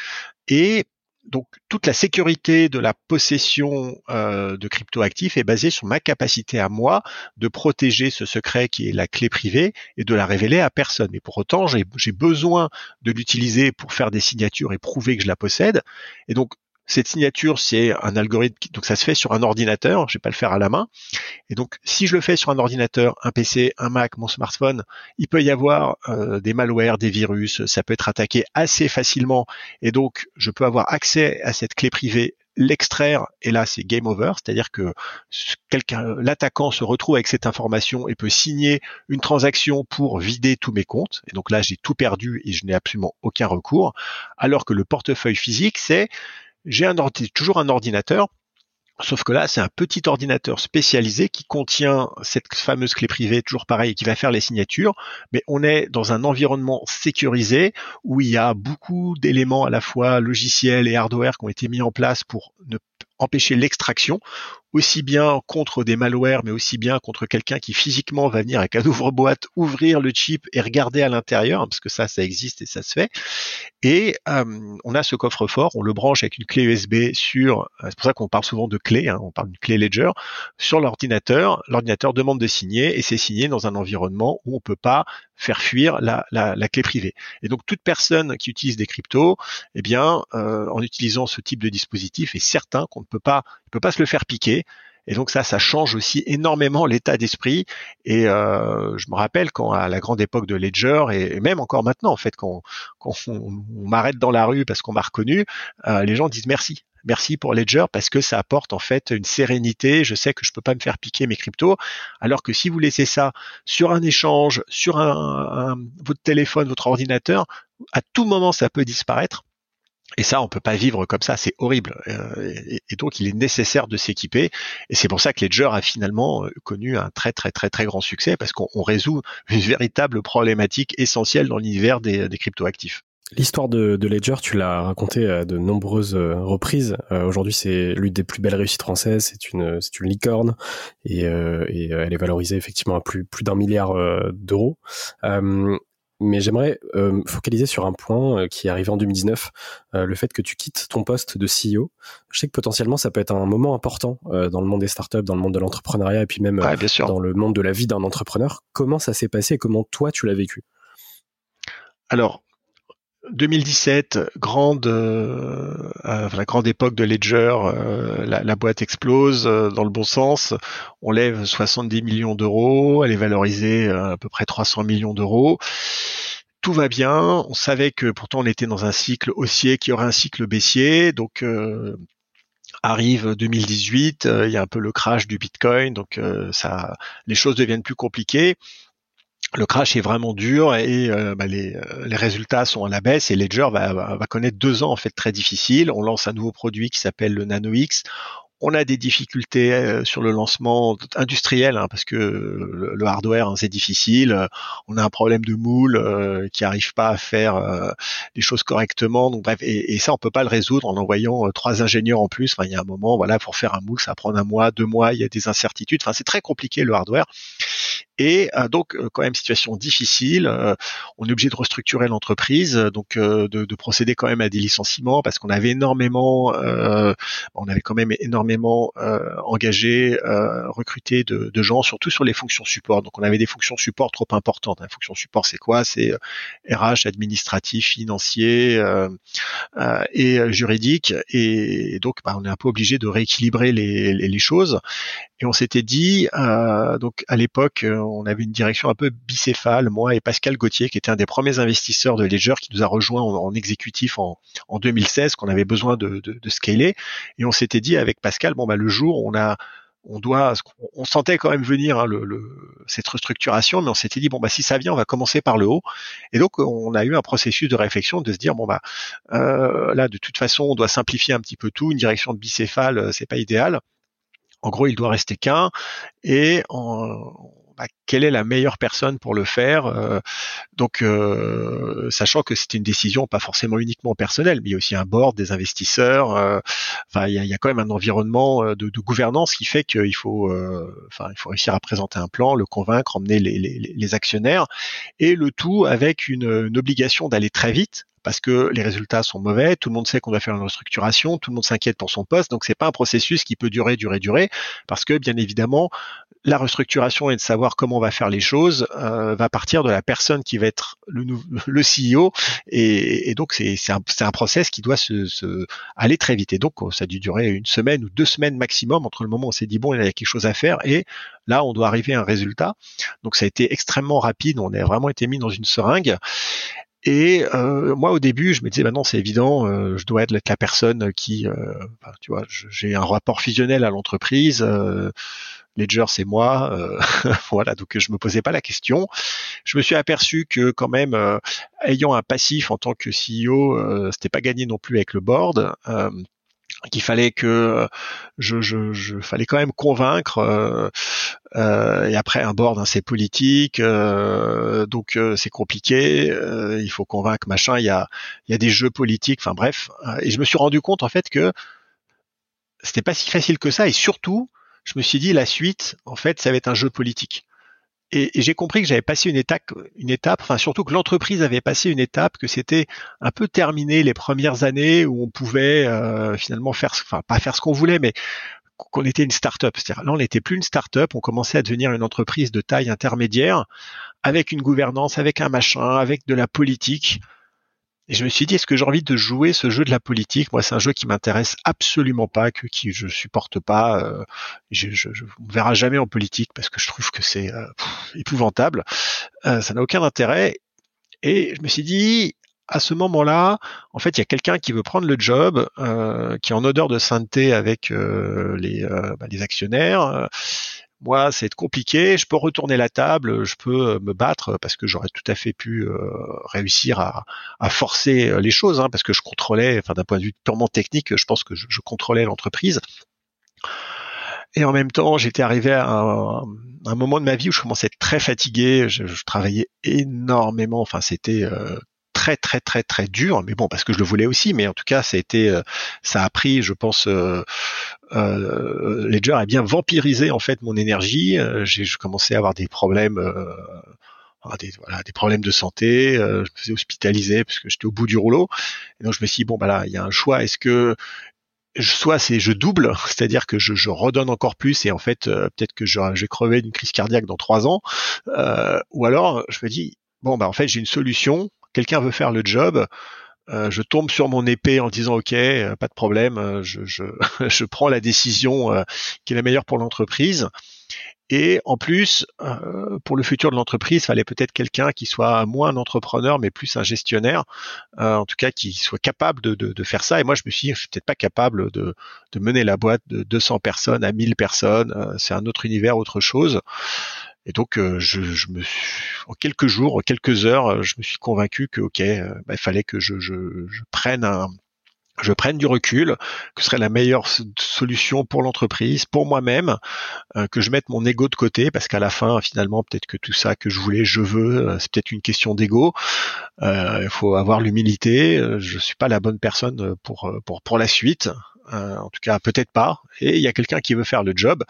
Et donc toute la sécurité de la possession euh, de cryptoactifs est basée sur ma capacité à moi de protéger ce secret qui est la clé privée et de la révéler à personne. Mais pour autant, j'ai besoin de l'utiliser pour faire des signatures et prouver que je la possède. Et donc cette signature, c'est un algorithme, donc ça se fait sur un ordinateur, je vais pas le faire à la main. Et donc, si je le fais sur un ordinateur, un PC, un Mac, mon smartphone, il peut y avoir euh, des malwares, des virus, ça peut être attaqué assez facilement. Et donc, je peux avoir accès à cette clé privée l'extraire et là c'est game over, c'est-à-dire que quelqu'un, l'attaquant se retrouve avec cette information et peut signer une transaction pour vider tous mes comptes. Et donc là j'ai tout perdu et je n'ai absolument aucun recours. Alors que le portefeuille physique c'est j'ai toujours un ordinateur, sauf que là, c'est un petit ordinateur spécialisé qui contient cette fameuse clé privée, toujours pareil, qui va faire les signatures, mais on est dans un environnement sécurisé où il y a beaucoup d'éléments à la fois logiciels et hardware qui ont été mis en place pour ne empêcher l'extraction, aussi bien contre des malwares, mais aussi bien contre quelqu'un qui physiquement va venir avec un ouvre-boîte, ouvrir le chip et regarder à l'intérieur, parce que ça, ça existe et ça se fait. Et euh, on a ce coffre-fort, on le branche avec une clé USB sur, euh, c'est pour ça qu'on parle souvent de clé, hein, on parle d'une clé Ledger, sur l'ordinateur. L'ordinateur demande de signer et c'est signé dans un environnement où on peut pas faire fuir la, la, clé privée. Et donc toute personne qui utilise des cryptos, eh bien, euh, en utilisant ce type de dispositif, est certain qu'on ne peut pas, peut pas se le faire piquer. Et donc ça, ça change aussi énormément l'état d'esprit. Et euh, je me rappelle quand à la grande époque de Ledger, et, même encore maintenant, en fait, quand, quand on, m'arrête dans la rue parce qu'on m'a reconnu, euh, les gens disent merci. Merci pour Ledger parce que ça apporte en fait une sérénité. Je sais que je peux pas me faire piquer mes cryptos. Alors que si vous laissez ça sur un échange, sur un, votre téléphone, votre ordinateur, à tout moment ça peut disparaître. Et ça, on peut pas vivre comme ça, c'est horrible. Euh, et, donc, il est nécessaire de s'équiper. Et c'est pour ça que Ledger a finalement euh, connu un très très très très grand succès parce qu'on résout une véritable problématique essentielle dans l'univers des, cryptoactifs. L'histoire de, Ledger, tu l'as raconté à de nombreuses euh, reprises. Aujourd'hui, c'est l'une des plus belles réussites françaises. C'est une, c'est une licorne et, elle est valorisée effectivement à plus d'un milliard d'euros mais j'aimerais euh, focaliser sur un point euh, qui est arrivé en 2019, euh, le fait que tu quittes ton poste de CEO. Je sais que potentiellement ça peut être un moment important dans le monde des startups, dans le monde de l'entrepreneuriat et puis même dans le monde de la vie d'un entrepreneur. Comment ça s'est passé et comment toi tu l'as vécu? Alors, 2017, grande, la grande époque de Ledger, la, la, boîte explose dans le bon sens. On lève 70 millions d'euros, elle est valorisée à peu près 300 millions d'euros. Tout va bien. On savait que pourtant on était dans un cycle haussier qui aurait un cycle baissier. Donc arrive 2018, il y a un peu le crash du Bitcoin, donc ça, les choses deviennent plus compliquées le crash est vraiment dur et euh, bah, les, euh, les, résultats sont à la baisse et Ledger va, va, connaître deux ans en fait très difficiles. On lance un nouveau produit qui s'appelle le Nano X. On a des difficultés euh, sur le lancement industriel hein, parce que le, hardware hein, c'est difficile. On a un problème de moule euh, qui arrive pas à faire euh, les choses correctement. Donc bref, et, et, ça on peut pas le résoudre en envoyant trois ingénieurs en plus. Enfin, il y a un moment, voilà, pour faire un moule, ça prend un mois, deux mois. Il y a des incertitudes. Enfin, c'est très compliqué le hardware. Et donc quand même situation difficile. on est obligé de restructurer l'entreprise, donc de, de, procéder quand même à des licenciements parce qu'on avait énormément, on avait quand même énormément euh, engagé, euh, recruté de, de, gens, surtout sur les fonctions support. Donc on avait des fonctions support trop importantes. La fonction support, c'est quoi? C'est RH, euh, administratif, financier euh, et juridique. Et, donc bah, on est un peu obligé de rééquilibrer les, les, les choses. Et on s'était dit, donc à l'époque, on avait une direction un peu bicéphale, moi et Pascal Gauthier, qui était un des premiers investisseurs de Ledger, qui nous a rejoint en, exécutif en, en, 2016, qu'on avait besoin de, de, de scaler. Et on s'était dit avec Pascal bon bah le jour on a on doit, on sentait quand même venir hein, le, cette restructuration, mais on s'était dit bon bah si ça vient, on va commencer par le haut. Et donc on a eu un processus de réflexion de se dire bon bah euh, là de toute façon on doit simplifier un petit peu tout. Une direction de bicéphale euh, c'est pas idéal. En gros il doit rester qu'un et en, quelle est la meilleure personne pour le faire. Euh, donc, euh, sachant que c'était une décision pas forcément uniquement personnelle, mais il y a aussi un board, des investisseurs. Euh, enfin, il y, a, quand même un environnement de, gouvernance qui fait qu'il faut, enfin, il faut réussir à présenter un plan, le convaincre, emmener les, actionnaires, et le tout avec une obligation d'aller très vite parce que les résultats sont mauvais, tout le monde sait qu'on va faire une restructuration, tout le monde s'inquiète pour son poste, donc c'est pas un processus qui peut durer, durer, durer, parce que bien évidemment, la restructuration et de savoir comment on va faire les choses euh, va partir de la personne qui va être le, le CEO, et, donc c'est un, un process qui doit se, se, aller très vite. Et donc ça a dû durer une semaine ou deux semaines maximum entre le moment où on s'est dit bon il y a quelque chose à faire et là on doit arriver à un résultat. Donc ça a été extrêmement rapide, on a vraiment été mis dans une seringue. Et euh, moi, au début, je me disais, bah non, c'est évident, euh, je dois être la personne qui, euh, tu vois, j'ai un rapport fusionnel à l'entreprise. Ledger, c'est moi, voilà. Donc, je me posais pas la question. Je me suis aperçu que quand même, ayant un passif en tant que CEO, c'était pas gagné non plus avec le board qu'il fallait que je, je, je, fallait quand même convaincre euh, euh, et après un board hein, c'est politique euh, donc euh, c'est compliqué il faut convaincre machin il y a il y a des jeux politiques enfin bref et je me suis rendu compte en fait que c'était pas si facile que ça et surtout je me suis dit la suite en fait ça va être un jeu politique et, j'ai compris que j'avais passé une étape, une étape, enfin surtout que l'entreprise avait passé une étape, que c'était un peu terminé les premières années où on pouvait euh, finalement faire, enfin pas faire ce qu'on voulait, mais qu'on était une start-up. C'est-à-dire là, on n'était plus une start-up, on commençait à devenir une entreprise de taille intermédiaire, avec une gouvernance, avec un machin, avec de la politique. Et je me suis dit, est-ce que j'ai envie de jouer ce jeu de la politique? Moi, c'est un jeu qui m'intéresse absolument pas, que qui je supporte pas. Euh, je, je, je me verra jamais en politique parce que je trouve que c'est euh, épouvantable. Euh, ça n'a aucun intérêt. Et je me suis dit, à ce moment-là, en fait, il y a quelqu'un qui veut prendre le job, euh, qui est en odeur de sainteté avec euh, les, bah, les actionnaires moi, c'est compliqué. Je peux retourner la table, je peux euh, me battre parce que j'aurais tout à fait pu euh, réussir à, forcer euh, les choses, hein, parce que je contrôlais, enfin d'un point de vue purement technique, je pense que je, contrôlais l'entreprise. Et en même temps, j'étais arrivé à un, moment de ma vie où je commençais à être très fatigué. Je, travaillais énormément. Enfin, c'était très très très très dur, mais bon parce que je le voulais aussi, mais en tout cas ça a été, euh, ça a pris, je pense, euh, euh, Ledger a bien vampirisé en fait mon énergie. Euh, j'ai commencé à avoir des problèmes. Des, voilà, des problèmes de santé, je me faisais hospitaliser parce que j'étais au bout du rouleau. Et donc je me suis dit bon bah là il y a un choix. Est-ce que soit c'est je double, c'est-à-dire que je, je, redonne encore plus et en fait peut-être que je, je vais crever d'une crise cardiaque dans trois ans, euh, ou alors je me dis bon bah en fait j'ai une solution, quelqu'un veut faire le job, euh, je tombe sur mon épée en disant ok, euh, pas de problème, euh, je, je, je prends la décision qui est la meilleure pour l'entreprise. Et en plus, pour le futur de l'entreprise, il fallait peut-être quelqu'un qui soit moins un entrepreneur, mais plus un gestionnaire, en tout cas qui soit capable de, de, de, faire ça. Et moi, je me suis dit, je suis peut-être pas capable de, de, mener la boîte de 200 personnes à 1000 personnes. C'est un autre univers, autre chose. Et donc, euh, je, me suis, en quelques jours, en quelques heures, je me suis convaincu que, ok, bah, il fallait que je, je, prenne un, je prenne du recul, que ce serait la meilleure solution pour l'entreprise, pour moi-même, euh, que je mette mon ego de côté, parce qu'à la fin, finalement, peut-être que tout ça que je voulais, je veux, euh, c'est peut-être une question d'ego. Euh, il faut avoir l'humilité. Je suis pas la bonne personne pour pour pour la suite. Euh, en tout cas, peut-être pas. Et il y a quelqu'un qui veut faire le job.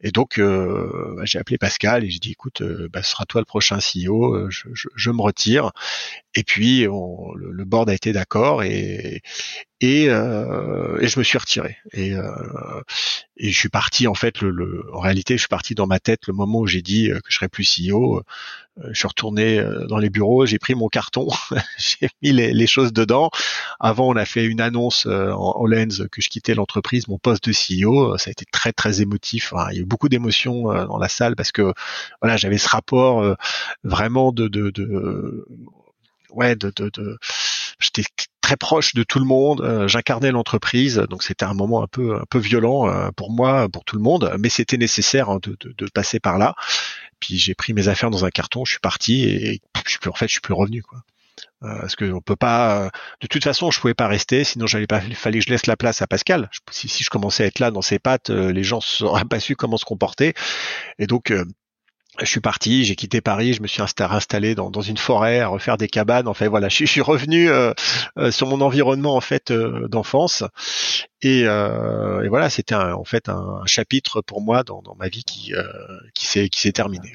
Et donc, euh, bah, j'ai appelé Pascal et j'ai dit, écoute, euh, bah, ce sera toi le prochain CEO. Je, je, je me retire. Et puis, on, le, le, board a été d'accord et et, euh, et, je me suis retiré. Et, euh, et je suis parti en fait. Le, le, en réalité, je suis parti dans ma tête le moment où j'ai dit que je serais plus CEO. Euh, je suis retourné euh, dans les bureaux, j'ai pris mon carton, j'ai mis les, les, choses dedans. Avant, on a fait une annonce euh, en, en lens que je quittais l'entreprise, mon poste de CEO. Ça a été très très émotif. Il y a eu beaucoup d'émotions dans la salle parce que voilà, j'avais ce rapport vraiment de, de, de ouais, de, de j'étais très proche de tout le monde. J'incarnais l'entreprise, donc c'était un moment un peu un peu violent pour moi, pour tout le monde, mais c'était nécessaire hein, de, de, de, passer par là. Puis j'ai pris mes affaires dans un carton, je suis parti et je suis plus, en fait, je suis plus revenu quoi. Euh, parce que on peut pas. Euh, de toute façon, je pouvais pas rester, sinon j'allais pas. Il fallait que je laisse la place à Pascal. si, si, je commençais à être là dans ses pattes, euh, les gens n'auraient pas su comment se comporter. Et donc, euh, je suis parti, j'ai quitté Paris, je me suis installé dans, une forêt à refaire des cabanes. Enfin voilà, je, suis revenu euh, euh, sur mon environnement en fait euh, d'enfance. Et, voilà, c'était en fait un, chapitre pour moi dans, ma vie qui qui s'est qui s'est terminé.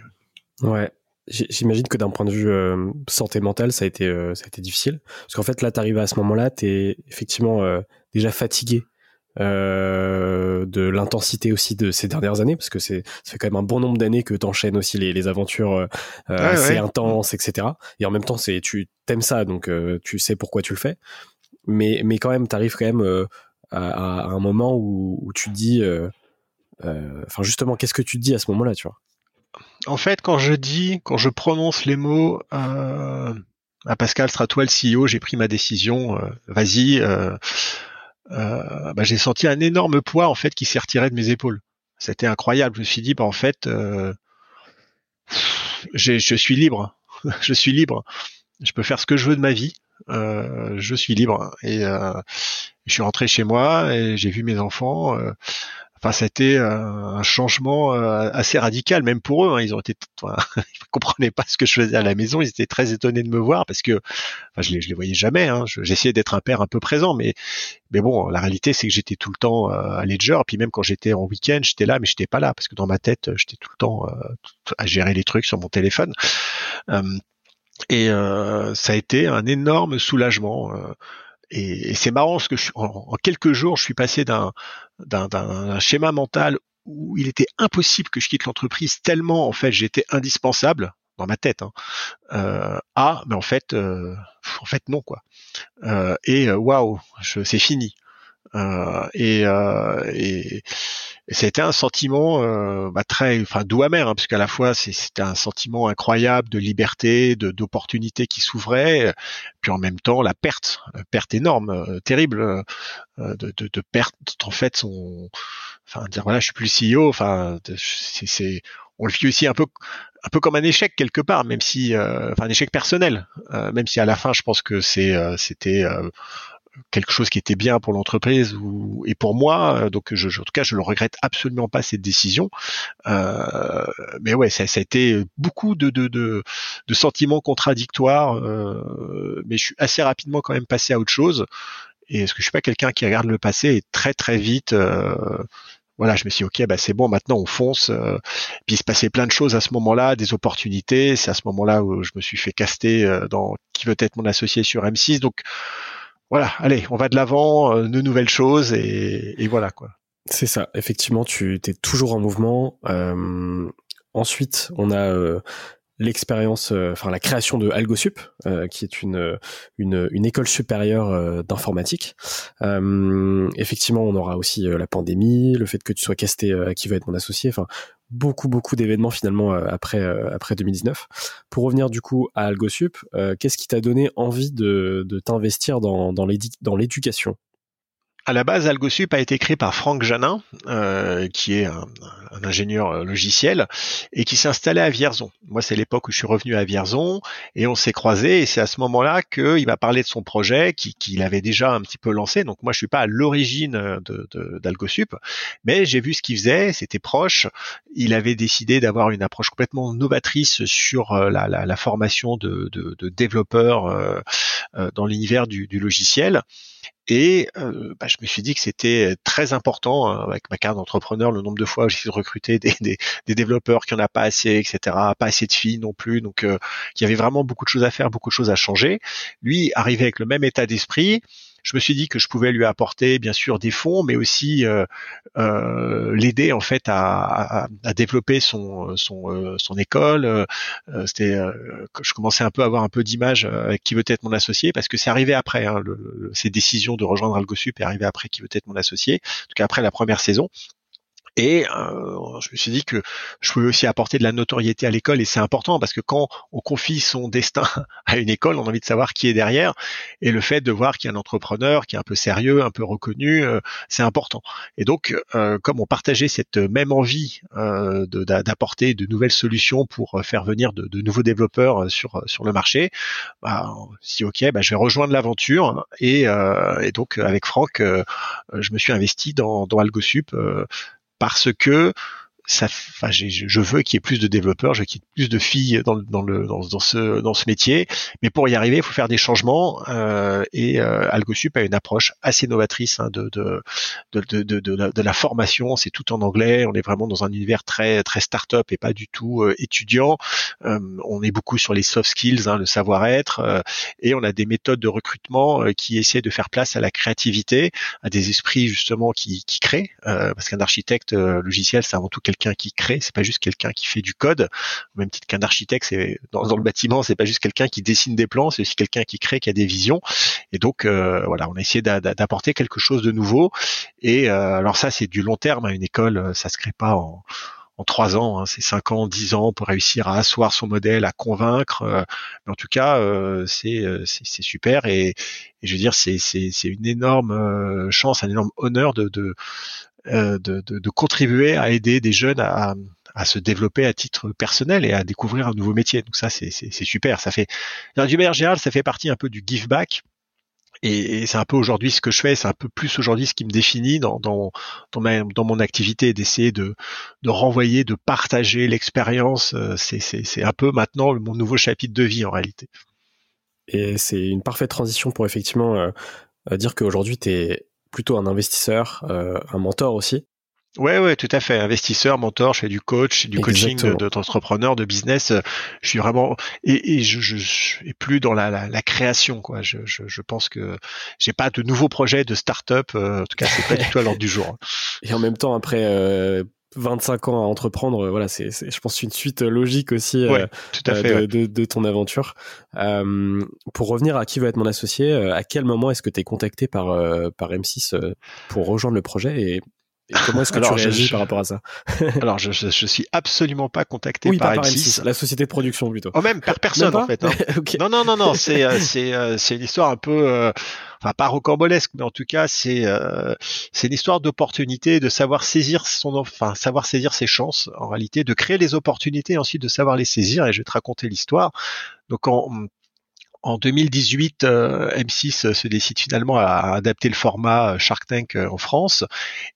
Ouais. J'imagine que d'un point de vue santé mentale, ça a été ça a été difficile parce qu'en fait là, tu arrives à ce moment-là, tu es effectivement déjà fatigué euh, de l'intensité aussi de ces dernières années, parce que c'est ça fait quand même un bon nombre d'années que t'enchaînes aussi les, les aventures euh, assez intenses, etc. Et en même temps, c'est tu t'aimes ça, donc euh, tu sais pourquoi tu le fais. Mais mais quand même, t'arrives quand même euh, à, à, un moment où, où tu dis, enfin justement, qu'est-ce que tu te dis à ce moment-là, tu vois? En fait, quand je dis, quand je prononce les mots. à Pascal sera toi le CEO, j'ai pris ma décision, vas-y, euh, bah, j'ai senti un énorme poids en fait qui s'est retiré de mes épaules. C'était incroyable. Je me suis dit, bah en fait, euh, je suis libre. je suis libre. Je peux faire ce que je veux de ma vie. Euh, je suis libre. Et euh, je suis rentré chez moi et j'ai vu mes enfants. Euh, Enfin, c'était un changement euh, assez radical, même pour eux. Hein. Ils ont été, enfin, ils comprenaient pas ce que je faisais à la maison. Ils étaient très étonnés de me voir parce que, enfin, je les, je les voyais jamais. Hein. J'essayais d'être un père un peu présent, mais, mais bon, la réalité c'est que j'étais tout le temps euh, à Ledger. Puis même quand j'étais en week-end, j'étais là, mais j'étais pas là parce que dans ma tête, j'étais tout le temps euh, à gérer les trucs sur mon téléphone. et ça a été un énorme soulagement. Et, c'est marrant parce que en, quelques jours, je suis passé d'un schéma mental où il était impossible que je quitte l'entreprise tellement en fait j'étais indispensable dans ma tête hein, à mais en fait euh, en fait non quoi. Euh, et waouh c'est fini et, euh, et, et c'était un sentiment euh, bah, très, enfin doux amer, hein, parce qu'à la fois c'était un sentiment incroyable de liberté, de d'opportunité qui s'ouvrait, puis en même temps la perte, perte énorme, euh, terrible, euh, de, de, de, perte en fait son, enfin dire voilà je suis plus CEO, enfin c'est, on le vit aussi un peu un peu comme un échec quelque part, même si, euh, enfin un échec personnel, euh, même si à la fin je pense que c'est, c'était quelque chose qui était bien pour l'entreprise ou et pour moi. Euh, donc, je, en tout cas, je ne regrette absolument pas cette décision. Euh, mais ouais, ça, ça, a été beaucoup de, de, de, de sentiments contradictoires. Euh, mais je suis assez rapidement quand même passé à autre chose. Et est-ce que je suis pas quelqu'un qui regarde le passé et très très vite. Euh, voilà, je me suis dit, ok, bah c'est bon, maintenant on fonce. Euh, puis il se passait plein de choses à ce moment-là, des opportunités. C'est à ce moment-là où je me suis fait caster dans qui veut être mon associé sur M6. Donc voilà, allez, on va de l'avant, euh, de nouvelles choses et, voilà quoi. C'est ça, effectivement, tu es toujours en mouvement. Euh, ensuite, on a euh, l'expérience, enfin la création de AlgoSup, qui est une, une, une école supérieure d'informatique. effectivement, on aura aussi la pandémie, le fait que tu sois casté qui va être mon associé. Enfin, beaucoup beaucoup d'événements finalement après après 2019. Pour revenir du coup à AlgoSup, qu'est-ce qui t'a donné envie de, de t'investir dans dans l'éducation? À la base, AlgoSup a été créé par Franck Janin, euh, qui est un, ingénieur euh, logiciel, et qui s'est installé à Vierzon. Moi, c'est l'époque où je suis revenu à Vierzon, et on s'est croisés, et c'est à ce moment-là qu'il m'a parlé de son projet, qu'il avait déjà un petit peu lancé. Donc moi, je suis pas à l'origine d'AlgoSup, de, mais j'ai vu ce qu'il faisait, c'était proche. Il avait décidé d'avoir une approche complètement novatrice sur euh, la, formation de, développeurs euh, dans l'univers du logiciel. Et euh, bah, je me suis dit que c'était très important hein, avec ma carte d'entrepreneur, le nombre de fois où j'ai des, des, des développeurs qui en a pas assez, etc. Pas assez de filles non plus. Donc euh, il y avait vraiment beaucoup de choses à faire, beaucoup de choses à changer. Lui arrivait avec le même état d'esprit je me suis dit que je pouvais lui apporter bien sûr des fonds, mais aussi euh, euh, l'aider en fait à, développer son euh, école. C'était, je commençais un peu à avoir un peu d'image qui veut être mon associé parce que c'est arrivé après. Hein, ces décisions de rejoindre AlgoSup est arrivé après qui veut être mon associé, en tout cas après la première saison. Et euh, je me suis dit que je pouvais aussi apporter de la notoriété à l'école et c'est important parce que quand on confie son destin à une école, on a envie de savoir qui est derrière et le fait de voir qu'il y a un entrepreneur qui est un peu sérieux, un peu reconnu, euh, c'est important. Et donc, euh, comme on partageait cette même envie d'apporter de, nouvelles solutions pour faire venir de, nouveaux développeurs sur sur le marché, bah, si ok, bah, je vais rejoindre l'aventure et, et, donc avec Franck, je me suis investi dans, dans AlgoSup parce que ça, enfin, je veux qu'il y ait plus de développeurs, je veux qu'il y ait plus de filles dans, dans, le, dans, ce, dans ce métier. Mais pour y arriver, il faut faire des changements. Euh, et euh, AlgoSup a une approche assez novatrice hein, de, de, de, de, de, la, formation. C'est tout en anglais. On est vraiment dans un univers très très start-up et pas du tout euh, étudiant. Euh, on est beaucoup sur les soft skills, hein, le savoir-être, euh, et on a des méthodes de recrutement qui essaient de faire place à la créativité, à des esprits justement qui, qui créent. parce qu'un architecte logiciel, c'est avant tout quelqu'un quelqu'un qui crée, c'est pas juste quelqu'un qui fait du code. Au même titre qu'un architecte, c'est dans, le bâtiment, c'est pas juste quelqu'un qui dessine des plans, c'est aussi quelqu'un qui crée, qui a des visions. Et donc euh, voilà, on a essayé d'apporter quelque chose de nouveau. Et euh, alors ça, c'est du long terme. Hein. Une école, euh, ça se crée pas en trois ans, hein, c'est cinq ans, dix ans pour réussir à asseoir son modèle, à convaincre. mais en tout cas, c'est super et, je veux dire c'est une énorme chance, un énorme honneur de de, de, de, contribuer à aider des jeunes à, à, se développer à titre personnel et à découvrir un nouveau métier. Donc ça, c'est super. Ça fait, du manière générale, ça fait partie un peu du give back. Et, c'est un peu aujourd'hui ce que je fais, c'est un peu plus aujourd'hui ce qui me définit dans, dans, dans, ma, dans mon activité, d'essayer de, de renvoyer, de partager l'expérience. Euh, c'est un peu maintenant mon nouveau chapitre de vie en réalité. Et c'est une parfaite transition pour effectivement euh, dire qu'aujourd'hui, tu es plutôt un investisseur, euh, un mentor aussi. Ouais, ouais, tout à fait. Investisseur, mentor, je fais du coach, du coaching d'entrepreneur, de, de, business. Je suis vraiment et, et je, je, suis plus dans la, la, la création, quoi. Je, je, je, pense que j'ai pas de nouveaux projets de start-up. Euh, en tout cas, c'est pas du tout à l'ordre du jour. Et en même temps, après euh, 25 ans à entreprendre, voilà, c'est, je pense, une suite logique aussi euh, euh, de, de, ton aventure. Euh, pour revenir à qui va être mon associé, à quel moment est-ce que tu es contacté par, par M6 pour rejoindre le projet et, comment est-ce que tu réagis par rapport à ça Alors, je, je, suis absolument pas contacté par, M6. La société de production plutôt. Oh, même par personne en fait. Hein. Non, non, non, non. C'est, c'est, c'est une histoire un peu enfin pas rocambolesque, mais en tout cas c'est euh, c'est une histoire d'opportunité, de savoir saisir son, enfin savoir saisir ses chances en réalité, de créer les opportunités, et ensuite de savoir les saisir. Et je vais te raconter l'histoire. Donc en en 2018, euh, M6 se décide finalement à adapter le format Shark Tank euh, en France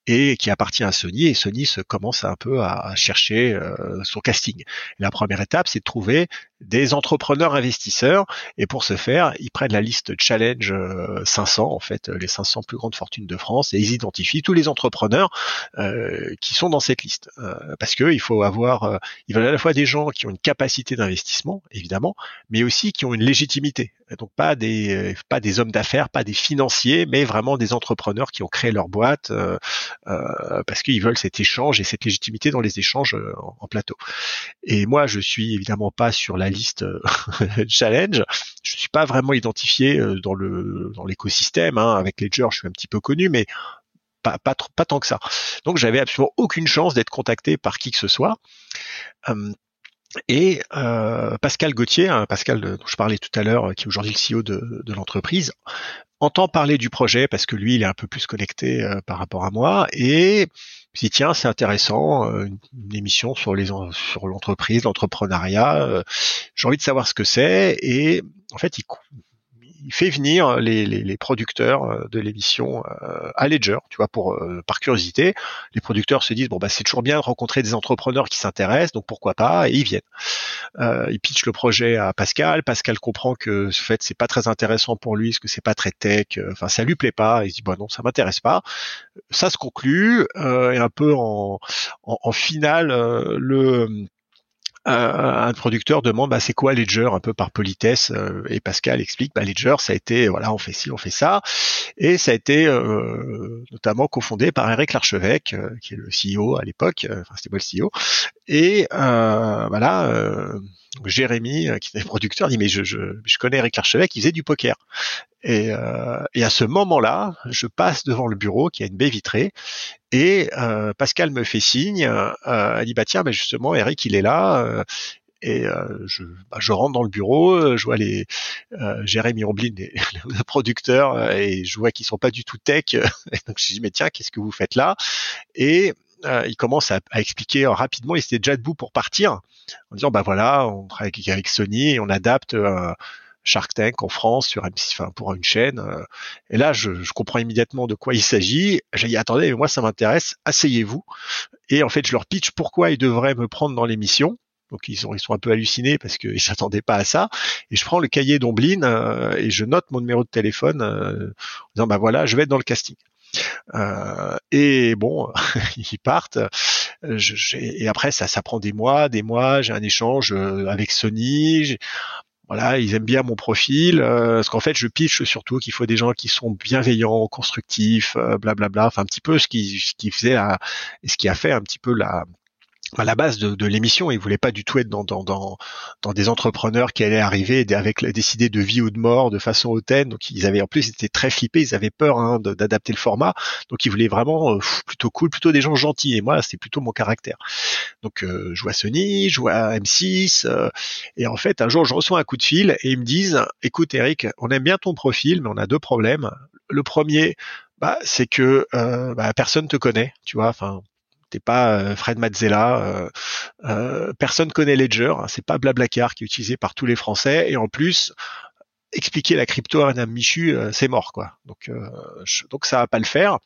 et qui appartient à Sony. Et Sony se commence un peu à chercher son casting. La première étape, c'est de trouver des entrepreneurs investisseurs. Et pour ce faire, ils prennent la liste Challenge 500, euh, en fait, les 500 plus grandes fortunes de France, et ils identifient tous les entrepreneurs euh, qui sont dans cette liste. Euh, parce que il faut avoir, ils veulent à la fois des gens qui ont une capacité d'investissement, évidemment, mais aussi qui ont une légitimité. Donc pas des pas des hommes d'affaires, pas des financiers, mais vraiment des entrepreneurs qui ont créé leur boîte euh, euh, parce qu'ils veulent cet échange et cette légitimité dans les échanges euh, en, plateau. Et moi, je suis évidemment pas sur la liste challenge. Je suis pas vraiment identifié dans le dans l'écosystème. Hein. Avec Ledger, je suis un petit peu connu, mais pas, pas, pas tant que ça. Donc j'avais absolument aucune chance d'être contacté par qui que ce soit. Et euh, Pascal Gauthier, hein, Pascal dont je parlais tout à l'heure, qui est aujourd'hui le CEO de, l'entreprise, entend parler du projet parce que lui, il est un peu plus connecté euh, par rapport à moi et si tiens, c'est intéressant, euh, une, émission sur l'entreprise, l'entrepreneuriat. J'ai envie de savoir ce que c'est et en fait, il, il fait venir les, les, les producteurs euh, de l'émission euh, à Ledger, tu vois, pour euh, par curiosité. Les producteurs se disent bon bah c'est toujours bien de rencontrer des entrepreneurs qui s'intéressent, donc pourquoi pas, et ils viennent. Euh, ils pitchent le projet à Pascal. Pascal comprend que ce fait c'est pas très intéressant pour lui, parce que c'est pas très tech. Enfin ça lui plaît pas. Il se dit bon non ça m'intéresse pas. Ça se conclut et un peu en, en, en finale le euh, un producteur demande bah, c'est quoi Ledger un peu par politesse euh, et Pascal explique bah, Ledger ça a été voilà on fait ci on fait ça. Et ça a été euh, notamment cofondé par Eric Larchevêque qui est le CEO à l'époque enfin c'était moi le CEO et voilà Jérémy qui était producteur dit mais je, je, je connais Eric Larchevêque il faisait du poker. Et, euh, et, à ce moment-là, je passe devant le bureau qui a une baie vitrée et euh, Pascal me fait signe. Euh, elle dit bah tiens, justement Eric il est là. Euh, et euh, je, bah, je, rentre dans le bureau, je vois les Jérémy Omblin, les, les, producteurs, et je vois qu'ils sont pas du tout tech. Et donc je dis mais tiens, qu'est-ce que vous faites là? Et il commence à, à expliquer rapidement. Il était déjà debout pour partir en disant bah voilà, on travaille avec Sony on adapte Shark Tank en France sur M6, enfin pour une chaîne. Euh, et là, je, je, comprends immédiatement de quoi il s'agit. J'ai dit attendez, moi ça m'intéresse, asseyez-vous. Et en fait, je leur pitch pourquoi ils devraient me prendre dans l'émission. Donc ils sont, ils sont un peu hallucinés parce qu'ils s'attendaient pas à ça. Et je prends le cahier d'Omblin euh, et je note mon numéro de téléphone euh, en disant bah voilà, je vais être dans le casting. Euh, et bon, ils partent. Je, et après, ça, ça prend des mois, des mois. J'ai un échange avec Sony voilà, ils aiment bien mon profil, euh, parce qu'en fait, je pitch surtout qu'il faut des gens qui sont bienveillants, constructifs, euh, blablabla, enfin un petit peu ce qui, ce qui faisait la, ce qui a fait un petit peu la, la base de, de l'émission. Ils voulaient pas du tout être dans, des entrepreneurs qui allaient arriver avec décider de vie ou de mort de façon hautaine. Donc ils avaient en plus ils étaient très flippés, ils avaient peur hein, d'adapter le format. Donc ils voulaient vraiment euh, plutôt cool, plutôt des gens gentils. Et moi c'est plutôt mon caractère. Donc euh, je vois Sony, je vois M6. Euh, et en fait un jour je reçois un coup de fil et ils me disent écoute Eric, on aime bien ton profil, mais on a deux problèmes. Le premier, bah, c'est que euh, bah, personne te connaît, tu vois. Enfin, pas euh, Fred Mazzella. Euh, euh, personne connaît Ledger. Hein, c'est pas Blablacar qui est utilisé par tous les Français. Et en plus, expliquer la crypto à Madame Michu, c'est mort quoi. Donc donc ça va pas le faire.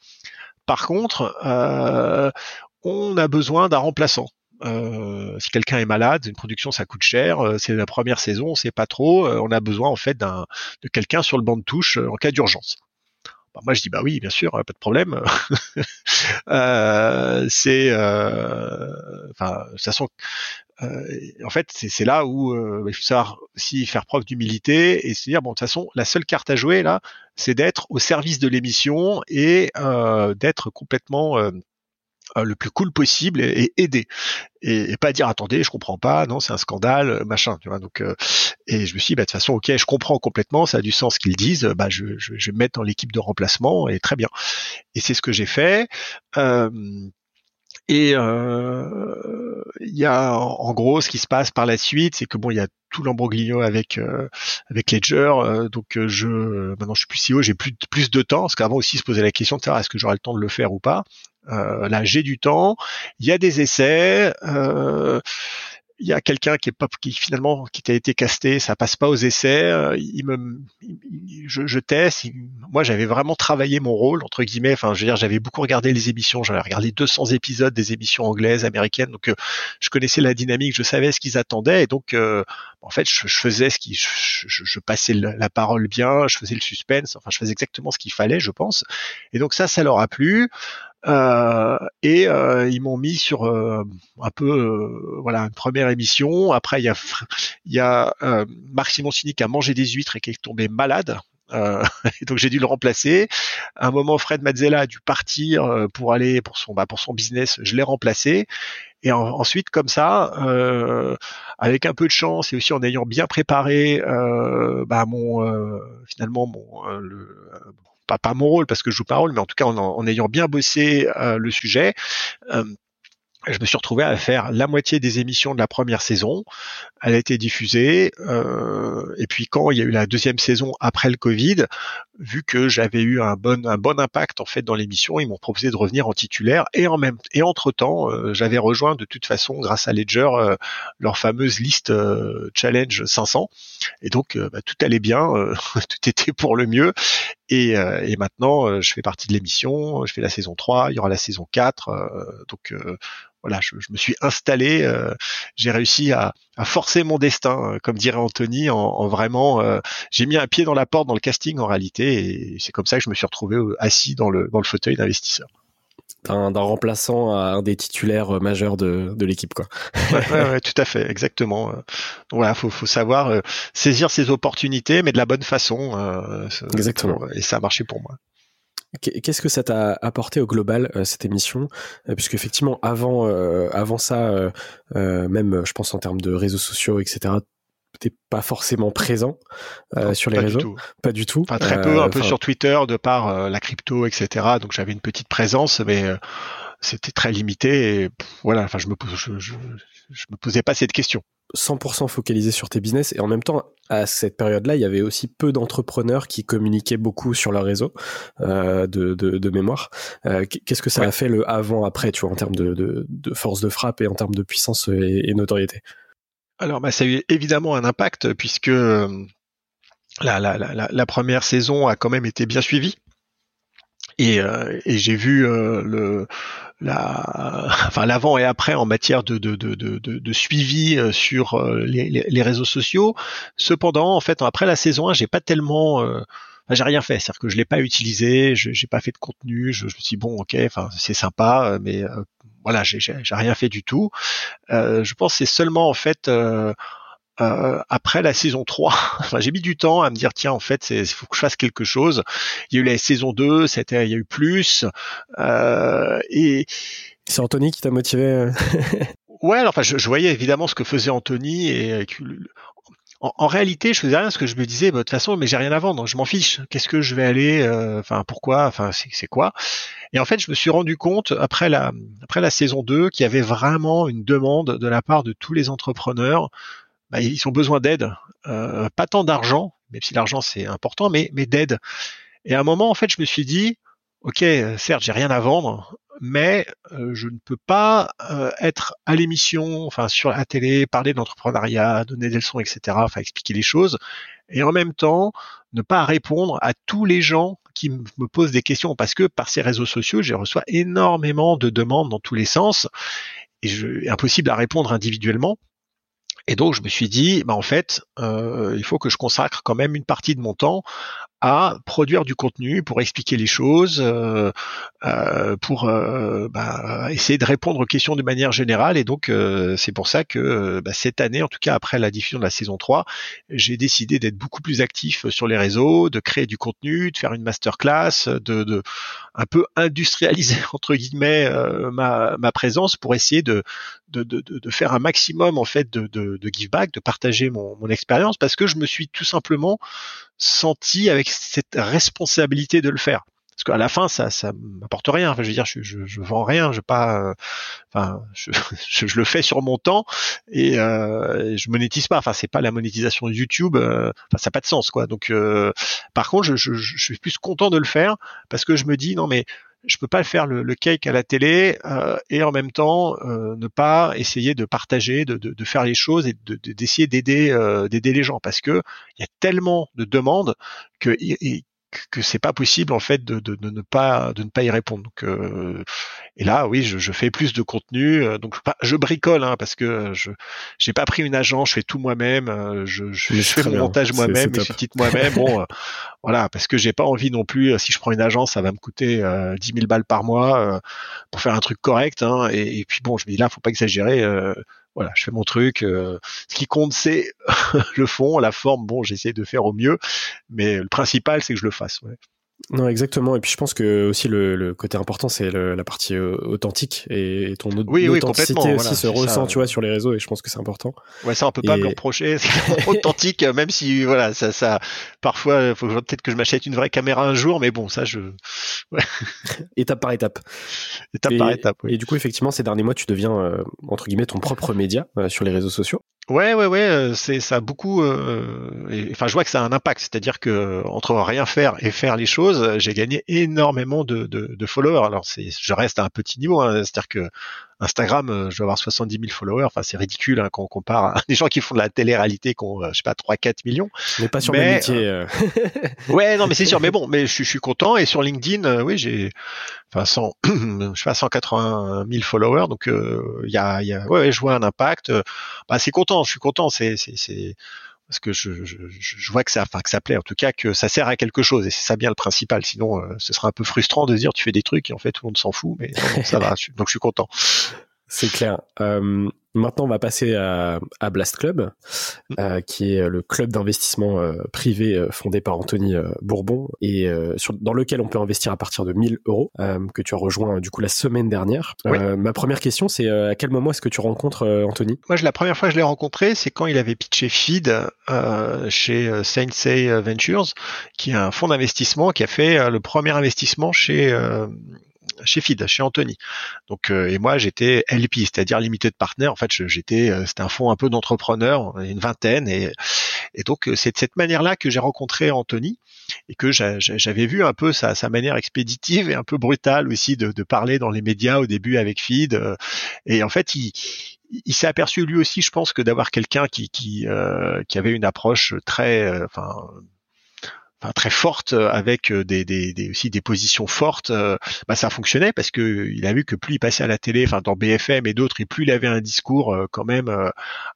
Par contre, on a besoin d'un remplaçant. Euh, si quelqu'un est malade, une production ça coûte cher, c'est la première saison, c'est pas trop, on a besoin en fait d'un de quelqu'un sur le banc de touche en cas d'urgence. Bah, moi je dis bah oui bien sûr pas de problème. Euh, c'est euh, enfin de toute façon euh, en fait c'est là où il faut savoir aussi faire preuve d'humilité et se dire bon de toute façon la seule carte à jouer là c'est d'être au service de l'émission et d'être complètement le plus cool possible et, aider. Et, pas dire attendez je comprends pas non c'est un scandale euh, machin tu vois. Donc euh, et je me suis dit bah, de toute façon ok je comprends complètement ça a du sens qu'ils disent bah je, je, je, vais me mettre dans l'équipe de remplacement et très bien. Et c'est ce que j'ai fait. Euh, et euh, il y a en, gros ce qui se passe par la suite, c'est que bon, il y a tout l'embroglio avec euh, avec Ledger, euh, donc je maintenant je suis plus CEO, j'ai plus plus de temps, parce qu'avant aussi se posait la question de savoir est-ce que j'aurai le temps de le faire ou pas. Là, j'ai du temps. Il y a des essais. Euh, il y a quelqu'un qui est pas qui finalement qui a été casté, ça passe pas aux essais. Euh, il me, je, je teste. moi, j'avais vraiment travaillé mon rôle entre guillemets. Enfin, je veux dire, j'avais beaucoup regardé les émissions. J'avais regardé 200 épisodes des émissions anglaises, américaines. Donc, euh, je connaissais la dynamique, je savais ce qu'ils attendaient. Et donc, euh, en fait, je, je, faisais ce qui, je, je, passais la parole bien, je faisais le suspense. Enfin, je faisais exactement ce qu'il fallait, je pense. Et donc ça, ça leur a plu. Et ils m'ont mis sur un peu voilà une première émission. Après il y a il y a Marc Simoncini qui a mangé des huîtres et qui est tombé malade. Euh, donc j'ai dû le remplacer. À un moment, Fred Mazzella a dû partir euh, pour aller pour son bah, pour son business. Je l'ai remplacé. Et ensuite, comme ça, euh, avec un peu de chance et aussi en ayant bien préparé euh, bah, mon finalement mon le, pas, pas mon rôle parce que je joue pas rôle, mais en tout cas en, ayant bien bossé le sujet, je me suis retrouvé à faire la moitié des émissions de la première saison. Elle a été diffusée. Euh, et puis quand il y a eu la deuxième saison après le Covid, vu que j'avais eu un bon un bon impact en fait dans l'émission, ils m'ont proposé de revenir en titulaire. Et en même et entre temps, euh, j'avais rejoint de toute façon grâce à Ledger euh, leur fameuse liste challenge 500. Et donc bah, tout allait bien, tout était pour le mieux. Et, et maintenant, je fais partie de l'émission. Je fais la saison 3. Il y aura la saison 4. donc voilà, je, me suis installé, euh, j'ai réussi à, forcer mon destin, euh, comme dirait Anthony, en, vraiment, euh, j'ai mis un pied dans la porte dans le casting en réalité, et c'est comme ça que je me suis retrouvé assis dans le dans le fauteuil d'investisseur. D'un remplaçant à un des titulaires majeurs de, l'équipe, quoi. ouais, tout à fait, exactement. Donc voilà, faut, faut savoir saisir ses opportunités, mais de la bonne façon. exactement. Et ça a marché pour moi. Qu'est-ce que ça t'a apporté au global euh, cette émission? Euh, Puisque effectivement avant euh, avant ça, même je pense en termes de réseaux sociaux, etc. T'es pas forcément présent sur les réseaux, pas du tout. Enfin, très peu, un peu sur Twitter de par la crypto, etc. Donc j'avais une petite présence, mais c'était très limité. Et voilà, enfin je me je, je, je me posais pas cette question. 100% focalisé sur tes business et en même temps à cette période-là il y avait aussi peu d'entrepreneurs qui communiquaient beaucoup sur leur réseau euh, de, de, de, mémoire euh, qu'est-ce que ça a fait le avant après tu vois en termes de, de, force de frappe et en termes de puissance et, notoriété? Alors bah, ça a eu évidemment un impact puisque euh, la, la, la, la, première saison a quand même été bien suivie et, euh, et j'ai vu le la, enfin l'avant et après en matière de, de, de, de, de suivi euh, sur euh, les, les, réseaux sociaux. Cependant, en fait, après la saison 1, j'ai pas tellement euh, j'ai rien fait, c'est-à-dire que je l'ai pas utilisé, je j'ai pas fait de contenu, je, je, me suis dit, bon, ok, enfin c'est sympa, mais voilà, j'ai rien fait du tout. Euh, je pense c'est seulement en fait euh, après la saison 3, enfin, j'ai mis du temps à me dire tiens en fait il faut que je fasse quelque chose. Il y a eu la saison 2, c'était il y a eu plus euh, et c'est Anthony qui t'a motivé. Euh ouais, alors, enfin je, je, voyais évidemment ce que faisait Anthony et en, en, réalité, je faisais rien parce que je me disais, bah, de toute façon, mais j'ai rien à vendre, je m'en fiche. Qu'est-ce que je vais aller, euh, enfin, pourquoi, enfin, c'est quoi? Et en fait, je me suis rendu compte après la après la saison 2 qu'il y avait vraiment une demande de la part de tous les entrepreneurs bah, ils ont besoin d'aide, euh, pas tant d'argent, même si l'argent c'est important, mais, mais d'aide. Et à un moment, en fait, je me suis dit, ok, certes, j'ai rien à vendre, mais euh, je ne peux pas euh, être à l'émission, enfin sur la télé, parler d'entrepreneuriat, donner des leçons, etc., enfin expliquer les choses, et en même temps ne pas répondre à tous les gens qui me posent des questions, parce que par ces réseaux sociaux, je reçois énormément de demandes dans tous les sens, et je, impossible à répondre individuellement. Et donc je me suis dit, bah en fait, euh, il faut que je consacre quand même une partie de mon temps à produire du contenu pour expliquer les choses, euh, euh, pour euh, bah, essayer de répondre aux questions de manière générale. Et donc, euh, c'est pour ça que bah, cette année, en tout cas après la diffusion de la saison 3, j'ai décidé d'être beaucoup plus actif sur les réseaux, de créer du contenu, de faire une masterclass, de, de un peu industrialiser entre guillemets euh, ma, ma, présence pour essayer de, de, de, de, faire un maximum en fait de, de, de give back, de partager mon, mon expérience, parce que je me suis tout simplement senti avec cette responsabilité de le faire. Parce qu'à la fin ça ça m'apporte rien. Enfin je veux dire je, je, vends rien je pas euh, enfin je, je, le fais sur mon temps et euh, je monétise pas. Enfin c'est pas la monétisation YouTube euh, enfin ça n'a pas de sens quoi. Donc euh, par contre je, suis plus content de le faire parce que je me dis non mais je peux pas faire le, le cake à la télé euh, et en même temps euh, ne pas essayer de partager, de, de, de faire les choses et d'essayer d'aider euh, d'aider les gens parce que il y a tellement de demandes que et, que c'est pas possible en fait de, de, de, ne pas de ne pas y répondre. Donc, euh, Et là, oui, je, je fais plus de contenu. donc, je bricole hein, parce que je j'ai pas pris une agence, je fais tout moi-même. je, je, fais mon montage moi-même, mes sous-titres moi-même. bon, voilà, parce que j'ai pas envie non plus. Si je prends une agence, ça va me coûter 10 000 balles par mois pour faire un truc correct. Hein, et, et, puis bon, je me dis là, faut pas exagérer voilà, je fais mon truc. Euh, ce qui compte, c'est le fond, la forme. Bon, j'essaie de faire au mieux, mais le principal, c'est que je le fasse. Ouais. Non, exactement. Et puis je pense que aussi le, côté important, c'est la partie euh, authentique et, ton oui, authenticité aussi se ressent, tu vois, sur les réseaux. Et je pense que c'est important. Ouais, ça on peut pas me le reprocher. C'est authentique, même si voilà, ça, ça, parfois, faut peut-être que je m'achète une vraie caméra un jour, mais bon, ça, je. étape par étape. Étape par étape. Oui. Et du coup, effectivement, ces derniers mois, tu deviens euh, entre guillemets ton propre média euh, sur les réseaux sociaux. Ouais, ouais, ouais, c'est ça a beaucoup. enfin, je vois que ça a un impact. C'est-à-dire que entre rien faire et faire les choses j'ai gagné énormément de, de, followers. Alors c'est, je reste à un petit niveau, hein. c'est-à-dire que Instagram, euh, je dois avoir 70 000 followers. Enfin, c'est ridicule hein, quand on compare à des gens qui font de la télé-réalité qui ont, euh, je sais pas, 3-4 millions. Mais pas sur mais, métier. Euh. ouais, non, mais c'est sûr. Mais bon, mais je, suis content. Et sur LinkedIn, oui, j'ai, enfin, 100, je sais pas, 180 000 followers. Donc, il y a, y a, ouais, je vois un impact. Bah, c'est content. Je suis content. C'est, c'est, c'est parce que je, vois que ça, enfin que ça plaît, en tout cas que ça sert à quelque chose et c'est ça bien le principal. Sinon, euh, ce sera un peu frustrant de dire tu fais des trucs et en fait tout le monde s'en fout, mais ça va. Donc je suis content. C'est clair. Euh, maintenant, on va passer à, à Blast Club, mm. euh, qui est le club d'investissement euh, privé euh, fondé par Anthony euh, Bourbon et sur, dans lequel on peut investir à partir de 1000 euros, que tu as rejoint du coup la semaine dernière. ma première question, c'est à quel moment est-ce que tu rencontres Anthony? Moi, la première fois que je l'ai rencontré, c'est quand il avait pitché Feed chez Sensei Ventures, qui est un fonds d'investissement qui a fait le premier investissement chez chez FID, chez Anthony. Donc euh, et moi j'étais LP, c'est-à-dire limité de partner. En fait, j'étais euh, c'était un fonds un peu d'entrepreneurs, une vingtaine et donc euh, c'est de cette manière-là que j'ai rencontré Anthony et que j'avais vu un peu sa, sa, manière expéditive et un peu brutale aussi de, de, parler dans les médias au début avec Feed. Et en fait, il, il s'est aperçu lui aussi, je pense, que d'avoir quelqu'un qui qui, qui avait une approche très, enfin très forte euh, avec euh, aussi des positions fortes, euh, bah, ça fonctionnait parce que il a vu que plus il passait à la télé, enfin dans BFM et d'autres, et plus il avait un discours quand même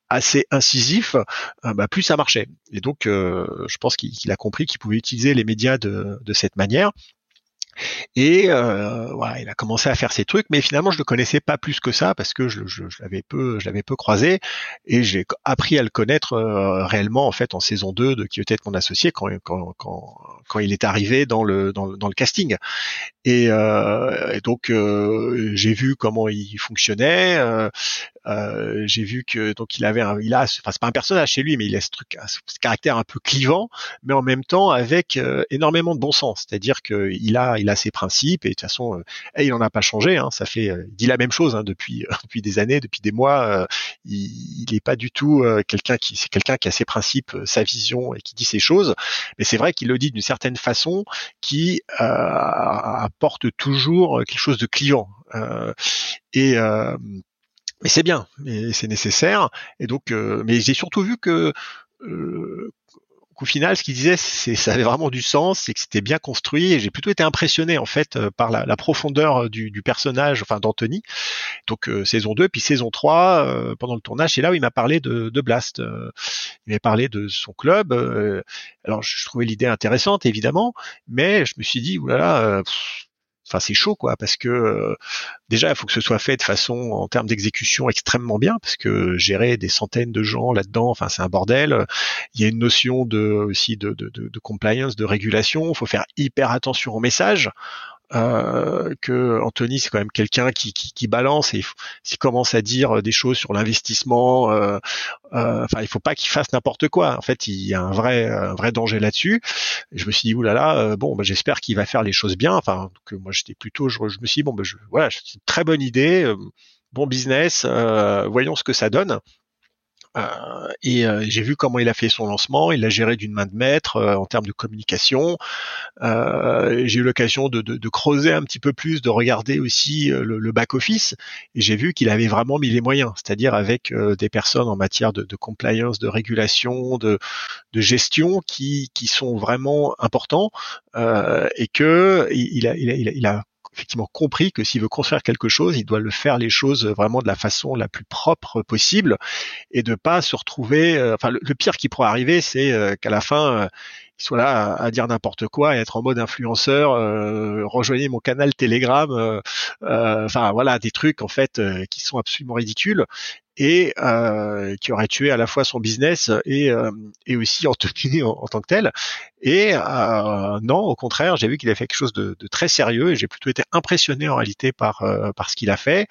assez incisif, bah, plus ça marchait. Et donc, je pense qu'il a compris qu'il pouvait utiliser les médias de cette manière. Et euh, voilà, il a commencé à faire ses trucs, mais finalement je le connaissais pas plus que ça parce que je, l'avais peu, je l'avais peu croisé et j'ai appris à le connaître euh, réellement en fait en saison 2 de qui était mon associé quand, quand, quand, il est arrivé dans le dans, le casting. Et, euh, donc euh, j'ai vu comment il fonctionnait, j'ai vu que donc il avait un, il a, enfin c'est pas un personnage chez lui, mais il a ce truc, ce caractère un peu clivant, mais en même temps avec énormément de bon sens. C'est-à-dire que il a, il a ses principes et de toute façon, euh, il en a pas changé. Hein, ça fait, il dit la même chose hein, depuis depuis des années, depuis des mois. il, il est pas du tout quelqu'un qui, c'est quelqu'un qui a ses principes, sa vision et qui dit ses choses. Mais c'est vrai qu'il le dit d'une certaine façon qui apporte toujours quelque chose de clivant. et mais c'est bien, c'est nécessaire. Et donc, euh, mais j'ai surtout vu que euh, qu'au final, ce qu'il disait, c'est ça avait vraiment du sens, et que c'était bien construit. Et j'ai plutôt été impressionné en fait euh, par la, la profondeur du, du, personnage, enfin d'Anthony. Donc saison 2, puis saison 3, pendant le tournage, c'est là où il m'a parlé de, de Blast. il m'a parlé de son club. alors je, trouvais l'idée intéressante, évidemment, mais je me suis dit, oulala. Pff, enfin c'est chaud quoi parce que euh, déjà il faut que ce soit fait de façon en termes d'exécution extrêmement bien parce que gérer des centaines de gens là-dedans enfin c'est un bordel. Il y a une notion de aussi de, de, compliance de régulation. Il faut faire hyper attention aux messages euh, que Anthony c'est quand même quelqu'un qui, qui, qui, balance et s'il commence à dire des choses sur l'investissement, euh, euh, enfin il faut pas qu'il fasse n'importe quoi. En fait, il y a un vrai un vrai danger là-dessus. Je me suis dit oulala, euh, bon bah, j'espère qu'il va faire les choses bien. Enfin que moi j'étais plutôt, je, je, me suis dit bon bah, je, voilà c'est une très bonne idée, euh, bon business, euh, voyons ce que ça donne. Euh, et euh, j'ai vu comment il a fait son lancement. Il l'a géré d'une main de maître euh, en termes de communication. j'ai eu l'occasion de, de, de, creuser un petit peu plus, de regarder aussi le, le back office. Et j'ai vu qu'il avait vraiment mis les moyens, c'est-à-dire avec des personnes en matière de, de compliance, de régulation, de, de gestion qui, qui sont vraiment importants et que il a, il a, il a effectivement compris que s'il veut construire quelque chose, il doit le faire les choses vraiment de la façon la plus propre possible et de pas se retrouver. Euh, enfin, le, pire qui pourrait arriver, c'est euh, qu'à la fin, il soit là à, dire n'importe quoi et être en mode influenceur. rejoignez mon canal Telegram. Enfin, voilà, des trucs en fait qui sont absolument ridicules et euh, qui aurait tué à la fois son business et, euh, et aussi en, en, tant que tel. Et euh, non, au contraire, j'ai vu qu'il a fait quelque chose de, de très sérieux et j'ai plutôt été impressionné en réalité par, euh, par ce qu'il a fait.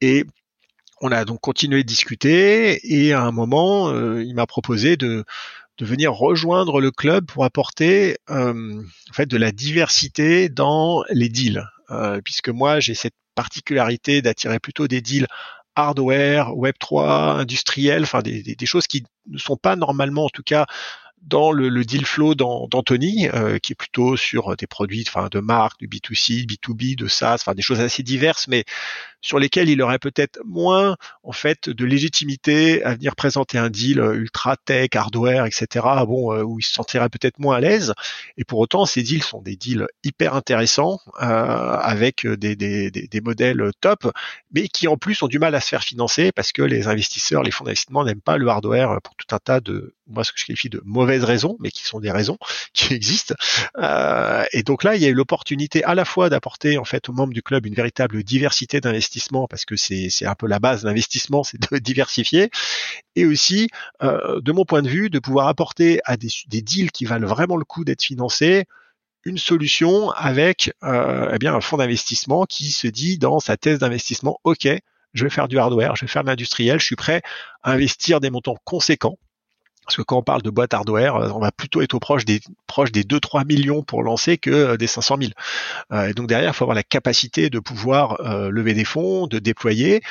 Et on a donc continué de discuter et à un moment, euh, il m'a proposé de, de venir rejoindre le club pour apporter en fait de la diversité dans les deals, puisque moi j'ai cette particularité d'attirer plutôt des deals hardware, Web 3, industriel, enfin des, des, choses qui ne sont pas normalement, en tout cas, dans le, le deal flow d'Anthony, euh, qui est plutôt sur des produits enfin, de marque, du B2C, B2B, de SaaS, enfin des choses assez diverses, mais sur lesquels il aurait peut-être moins en fait de légitimité à venir présenter un deal euh, ultra tech, hardware, etc. Bon, euh, où il se sentirait peut-être moins à l'aise. Et pour autant, ces deals sont des deals hyper intéressants euh, avec des, des, des, des, modèles top, mais qui en plus ont du mal à se faire financer parce que les investisseurs, les fonds d'investissement n'aiment pas le hardware pour tout un tas de, moi ce que je qualifie de mauvaises raisons, mais qui sont des raisons qui existent. Euh, et donc là, il y a eu l'opportunité à la fois d'apporter en fait aux membres du club une véritable diversité d'investisseurs parce que c'est un peu la base d'investissement, c'est de diversifier, et aussi, euh, de mon point de vue, de pouvoir apporter à des, des deals qui valent vraiment le coup d'être financés une solution avec euh, eh bien un fonds d'investissement qui se dit dans sa thèse d'investissement, ok, je vais faire du hardware, je vais faire de l'industriel, je suis prêt à investir des montants conséquents parce que quand on parle de boîte hardware, euh, on va plutôt être au proche des proche des 2-3 millions pour lancer que euh, des 500 000. Euh, et donc derrière, il faut avoir la capacité de pouvoir lever des fonds, de déployer.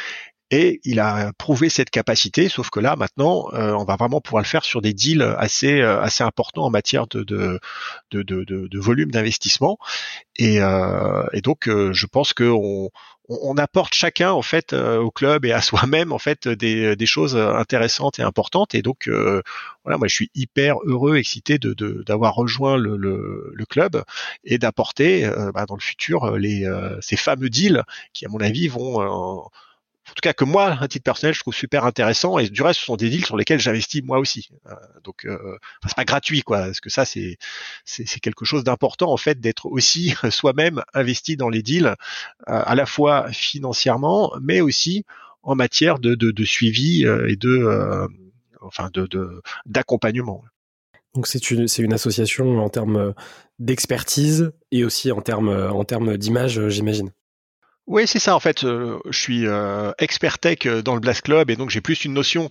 Et il a prouvé cette capacité, sauf que là maintenant, on va vraiment pouvoir le faire sur des deals assez assez importants en matière de de de, de, de volume d'investissement. Et, et, donc, je pense qu'on on, apporte chacun en fait euh, au club et à soi-même en fait des, des, choses intéressantes et importantes. Et donc euh, voilà, moi je suis hyper heureux, excité de d'avoir rejoint le, le, le, club et d'apporter euh, bah, dans le futur les ces fameux deals qui à mon avis vont en tout cas que moi, à titre personnel, je trouve super intéressant. Et du reste, ce sont des deals sur lesquels j'investis moi aussi. Euh, donc, euh, c'est pas gratuit, quoi. Parce que ça, c'est c'est quelque chose d'important en fait d'être aussi soi-même investi dans les deals, euh, à la fois financièrement, mais aussi en matière de, de, de suivi et de enfin de d'accompagnement. donc c'est une, c'est une association en termes d'expertise et aussi en termes en termes d'image, j'imagine. Oui, c'est ça. En fait, euh, je suis euh, expert tech euh, dans le Blast Club et donc j'ai plus une notion,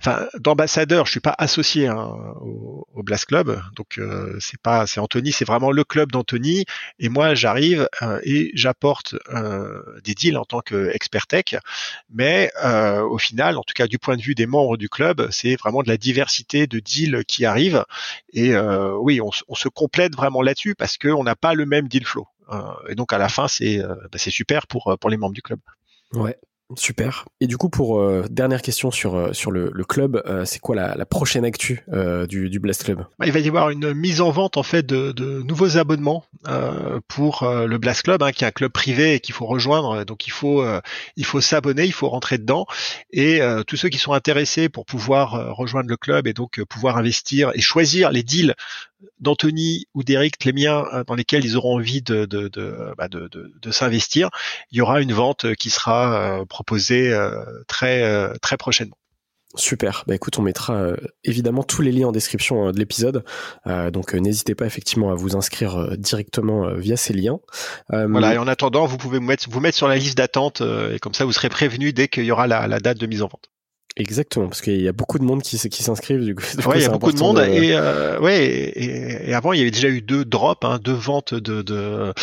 enfin, d'ambassadeur. Je suis pas associé hein, au, au, Blast Club, donc c'est pas, c'est Anthony, c'est vraiment le club d'Anthony. Et moi, j'arrive et j'apporte des deals en tant qu'expert tech, mais au final, en tout cas du point de vue des membres du club, c'est vraiment de la diversité de deals qui arrivent. Et oui, on, on se complète vraiment là-dessus parce qu'on n'a pas le même deal flow. Euh, et donc à la fin, c'est euh, bah, c'est super pour, euh, pour les membres du club. Ouais, Super. Et du coup, pour dernière question sur sur le, le club, c'est quoi la, la, prochaine actu du, du Blast Club? Bah, Il va y avoir une mise en vente en fait de, de nouveaux abonnements pour le Blast Club, hein, qui est un club privé et qu'il faut rejoindre. Donc il faut il faut s'abonner, il faut rentrer dedans. Et tous ceux qui sont intéressés pour pouvoir rejoindre le club et donc pouvoir investir et choisir les deals d'Anthony ou d'Eric, les miens, euh, dans lesquels ils auront envie de, de, de, bah de, de s'investir, il y aura une vente qui sera euh, proposée euh, très, très prochainement. Super. Bah écoute, on mettra évidemment tous les liens en description de l'épisode. donc n'hésitez pas effectivement à vous inscrire directement via ces liens. voilà. Et en attendant, vous pouvez vous mettre, vous mettre sur la liste d'attente et comme ça vous serez prévenu dès qu'il y aura la, la date de mise en vente. Exactement, parce qu'il y a beaucoup de monde qui, qui s'inscrivent. Du coup, ouais, il y a beaucoup de monde. Et, euh, ouais, et, et, avant, il y avait déjà eu deux drops, hein, deux ventes de, de,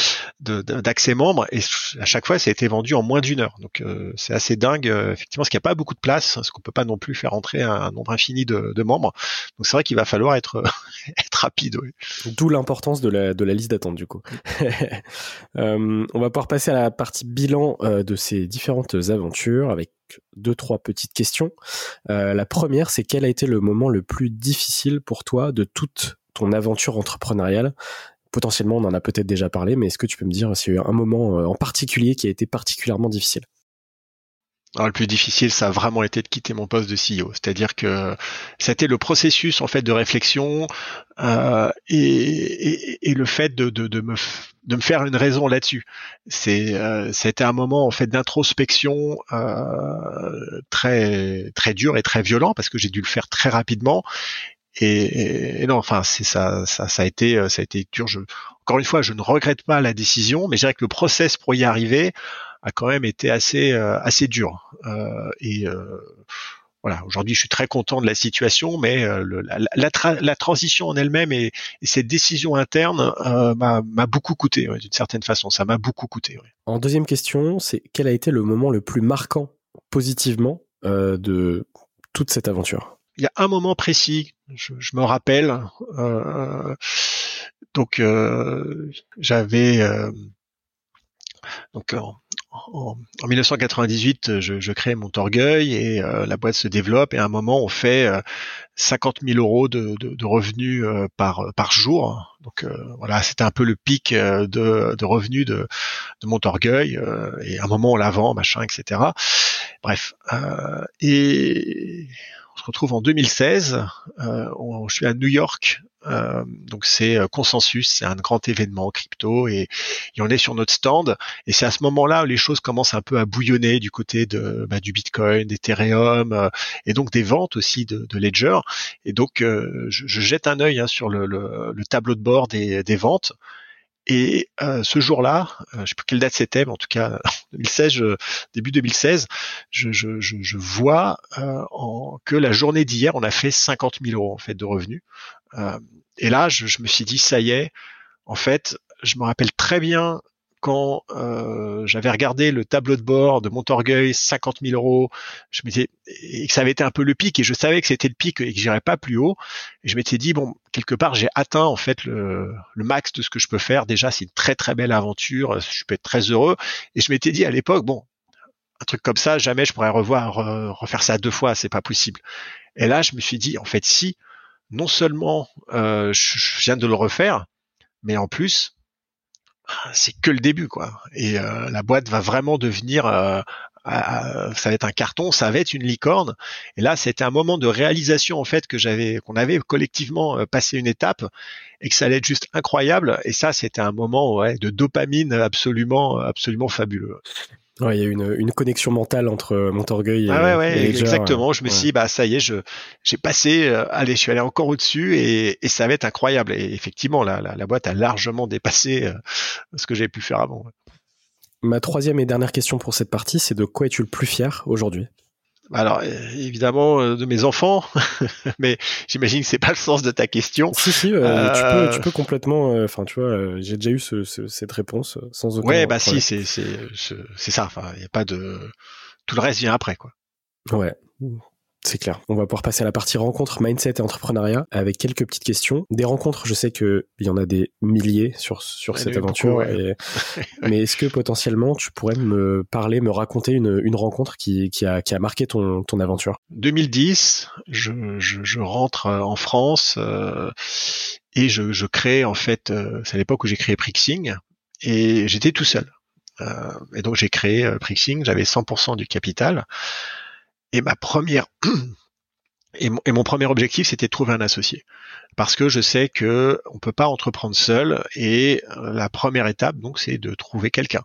d'accès membres, et à chaque fois, ça a été vendu en moins d'une heure. Donc, euh, c'est assez dingue, euh, effectivement, parce qu'il n'y a pas beaucoup de place, parce qu'on peut pas non plus faire entrer un, nombre infini de, de membres. Donc, c'est vrai qu'il va falloir être, rapide. D'où l'importance de la, de la liste d'attente, du coup. euh, on va pouvoir passer à la partie bilan euh, de ces différentes aventures avec deux, trois petites questions. Euh, la première, c'est quel a été le moment le plus difficile pour toi de toute ton aventure entrepreneuriale? Potentiellement, on en a peut-être déjà parlé, mais est-ce que tu peux me dire s'il y a eu un moment en particulier qui a été particulièrement difficile? Alors, le plus difficile, ça a vraiment été de quitter mon poste de CEO. C'est-à-dire que c'était le processus en fait de réflexion euh, et, et, le fait de, de, de, me, de me faire une raison là-dessus. C'est euh, c'était un moment en fait d'introspection euh, très très dur et très violent parce que j'ai dû le faire très rapidement. Et, et non, enfin, c'est ça, ça, ça a été, ça a été dur. Je, encore une fois, je ne regrette pas la décision, mais je dirais que le process pour y arriver a quand même été assez euh, assez dur. Euh, et euh, voilà, aujourd'hui, je suis très content de la situation, mais la, transition en elle-même et, cette décision interne m'a beaucoup coûté, d'une certaine façon. Ça m'a beaucoup coûté. En deuxième question, c'est quel a été le moment le plus marquant positivement de toute cette aventure? Il y a un moment précis, je, me rappelle. donc, j'avais donc en, 1998, je, je, crée mon orgueil et euh, la boîte se développe et à un moment on fait 50 euh, 000 euros de, revenus euh, par par jour. Donc voilà, c'était un peu le pic de, de revenus de, de mon et à un moment on la vend, machin, etc. Bref, et on se retrouve en 2016. je suis à New York euh, donc c'est euh, Consensus, c'est un grand événement crypto et, on est sur notre stand et c'est à ce moment-là où les choses commencent un peu à bouillonner du côté de bah, du Bitcoin, d'Ethereum euh, et donc des ventes aussi de, de Ledger. Et donc je, je, jette un œil hein, sur le, le, le, tableau de bord des, des ventes. Et euh, ce jour-là, euh, je sais plus quelle date c'était, mais en tout cas 2016, début 2016, je, je, je vois euh, en, que la journée d'hier, on a fait 50 000 euros en fait de revenus. Euh, et là, je, je, me suis dit, ça y est, en fait, je me rappelle très bien quand euh, j'avais regardé le tableau de bord de Montorgueil, 50 000 euros, je m'étais et que ça avait été un peu le pic et je savais que c'était le pic et que j'irais pas plus haut. Et je m'étais dit bon, quelque part j'ai atteint en fait le, le, max de ce que je peux faire. Déjà c'est une très très belle aventure, je peux être très heureux. Et je m'étais dit à l'époque bon, un truc comme ça, jamais je pourrais revoir refaire ça deux fois, c'est pas possible. Et là je me suis dit en fait si non seulement euh, je, viens de le refaire, mais en plus, c'est que le début, quoi. Et euh, la boîte va vraiment devenir, euh, ça va être un carton, ça va être une licorne. Et là, c'était un moment de réalisation en fait que j'avais, qu'on avait collectivement passé une étape et que ça allait être juste incroyable. Et ça, c'était un moment ouais, de dopamine absolument, absolument fabuleux. Ouais, il y a une, une connexion mentale entre euh, Montorgueil et, ah ouais, ouais, exactement. Je me suis dit, bah ça y est, je j'ai passé, euh, allez, je suis allé encore au-dessus et, et, ça va être incroyable. Et effectivement, la, la, la boîte a largement dépassé euh, ce que j'ai pu faire avant. Ma troisième et dernière question pour cette partie, c'est de quoi es-tu le plus fier aujourd'hui? Alors évidemment euh, de mes enfants, mais j'imagine que c'est pas le sens de ta question. Si si, euh, tu, peux, tu peux complètement. Euh, enfin, tu vois, j'ai déjà eu ce, cette réponse sans aucun. Ouais, bah si, c'est c'est c'est ça. Enfin, il y a pas de tout le reste vient après quoi. Ouais. C'est clair. On va pouvoir passer à la partie rencontre, mindset et entrepreneuriat avec quelques petites questions. Des rencontres, je sais qu'il y en a des milliers sur, sur cette aventure. mais est-ce que potentiellement tu pourrais me parler, me raconter une, une rencontre qui, qui, a, qui a marqué ton, ton aventure? 2010, je, je, je rentre euh, en France euh, et je, je crée en fait, euh, c'est à l'époque où j'ai créé Prixing et j'étais tout seul. Euh, et donc j'ai créé Prixing, j'avais 100% du capital. Et ma première et mon, premier objectif, c'était de trouver un associé, parce que je sais que on peut pas entreprendre seul, et euh, la première étape, donc, c'est de trouver quelqu'un.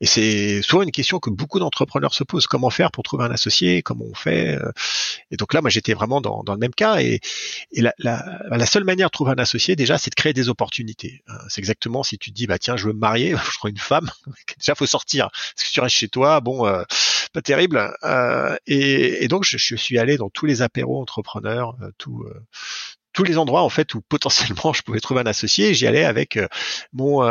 Et c'est souvent une question que beaucoup d'entrepreneurs se posent comment faire pour trouver un associé, comment on fait? Euh. Et donc là, moi, j'étais vraiment dans, le même cas, et, la, la, seule manière de trouver un associé, déjà, c'est de créer des opportunités. Hein. C'est exactement si tu te dis, bah tiens, je veux me marier, je prends une femme, déjà, faut sortir. Parce que tu restes chez toi, bon. Euh, pas terrible. Euh, et, donc je, je, suis allé dans tous les apéros entrepreneurs, euh, tout, euh, tous les endroits en fait où potentiellement je pouvais trouver un associé. J'y allais avec mon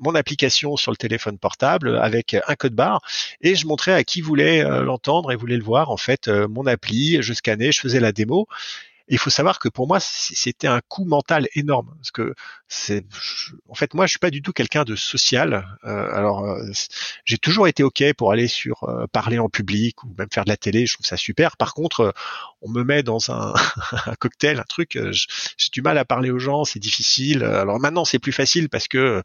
mon application sur le téléphone portable, avec un code barre, et je montrais à qui voulait l'entendre et voulait le voir en fait mon appli. Je scannais, je faisais la démo. Il faut savoir que pour moi, c'était un coup mental énorme parce que c'est, en fait, moi, je suis pas du tout quelqu'un de social. Euh, alors, euh, j'ai toujours été ok pour aller sur euh, parler en public ou même faire de la télé. Je trouve ça super. Par contre, on me met dans un, cocktail, un truc, j'ai du mal à parler aux gens, c'est difficile. Alors maintenant, c'est plus facile parce que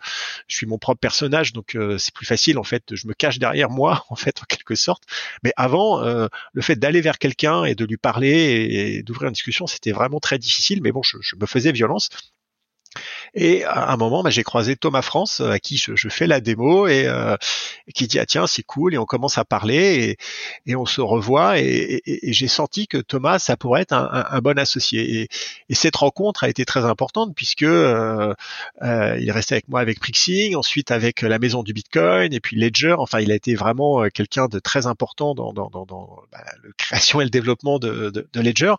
je suis mon propre personnage, donc c'est plus facile en fait. Je me cache derrière moi, en fait, en quelque sorte. Mais avant, le fait d'aller vers quelqu'un et de lui parler et, d'ouvrir une discussion, c'était vraiment très difficile. Mais bon, je me faisais violence. Et à un moment, bah, j'ai croisé Thomas France, à qui je, fais la démo, et, euh, qui dit ah tiens c'est cool, et on commence à parler, et, et on se revoit, et, et j'ai senti que Thomas ça pourrait être un, un, bon associé. Et, cette rencontre a été très importante puisque euh, euh, il est resté avec moi avec Prixing, ensuite avec la maison du Bitcoin, et puis Ledger. Enfin, il a été vraiment euh, quelqu'un de très important dans, dans, dans, dans bah, la création et le développement de, de, de Ledger.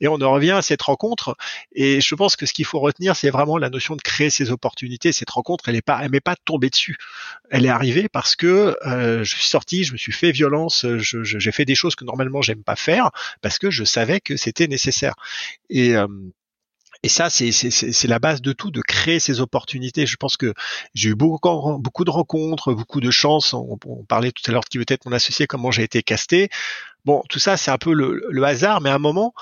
Et on en revient à cette rencontre, et je pense que ce qu'il faut retenir, c'est vraiment la notion de créer ces opportunités. Cette rencontre, elle est pas, pas tombée dessus. Elle est arrivée parce que euh, je suis sorti, je me suis fait violence, j'ai fait des choses que normalement j'aime pas faire parce que je savais que c'était nécessaire. Et euh, ça, c'est la base de tout, de créer ces opportunités. Je pense que j'ai eu beaucoup, de rencontres, beaucoup de chances. On, parlait tout à l'heure de qui veut être mon associé, comment j'ai été casté. Bon, tout ça, c'est un peu le, hasard, mais à un moment,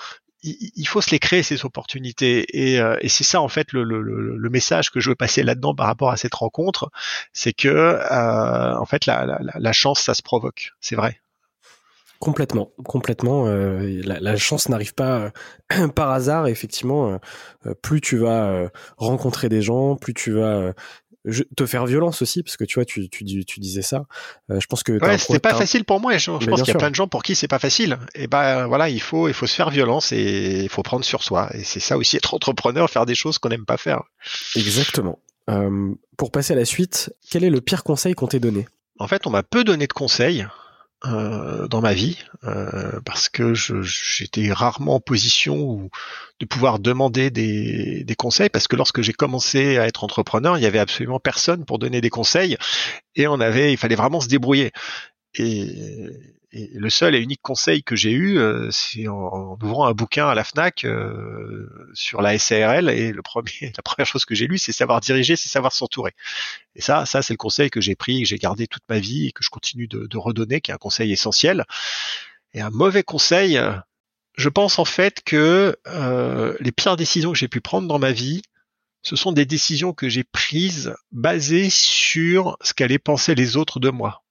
il faut se les créer ces opportunités et, euh, c'est ça en fait le, message que je veux passer là-dedans par rapport à cette rencontre, c'est que euh, en fait la, chance ça se provoque, c'est vrai. Complètement, complètement. Euh, la, la, chance n'arrive pas par hasard. Effectivement, plus tu vas rencontrer des gens, plus tu vas te faire violence aussi parce que tu vois tu, tu, tu disais ça. Euh, je pense que ouais c'était pas facile pour moi je, pense qu'il y a plein de gens pour qui c'est pas facile. Et ben voilà il faut il faut se faire violence et il faut prendre sur soi. Et c'est ça aussi être entrepreneur faire des choses qu'on n'aime pas faire. Exactement. Euh, pour passer à la suite quel est le pire conseil qu'on t'ait donné? En fait on m'a peu donné de conseils euh, dans ma vie euh, parce que j'étais rarement en position de pouvoir demander des, des conseils parce que lorsque j'ai commencé à être entrepreneur, il y avait absolument personne pour donner des conseils et on avait, il fallait vraiment se débrouiller. Et, le seul et unique conseil que j'ai eu, euh, c'est en, ouvrant un bouquin à la Fnac euh, sur la SARL. Et le premier, la première chose que j'ai lu, c'est savoir diriger, c'est savoir s'entourer. Et ça, ça c'est le conseil que j'ai pris, que j'ai gardé toute ma vie et que je continue de, de, redonner, qui est un conseil essentiel. Et un mauvais conseil, je pense en fait que euh, les pires décisions que j'ai pu prendre dans ma vie, ce sont des décisions que j'ai prises basées sur ce qu'allaient penser les autres de moi.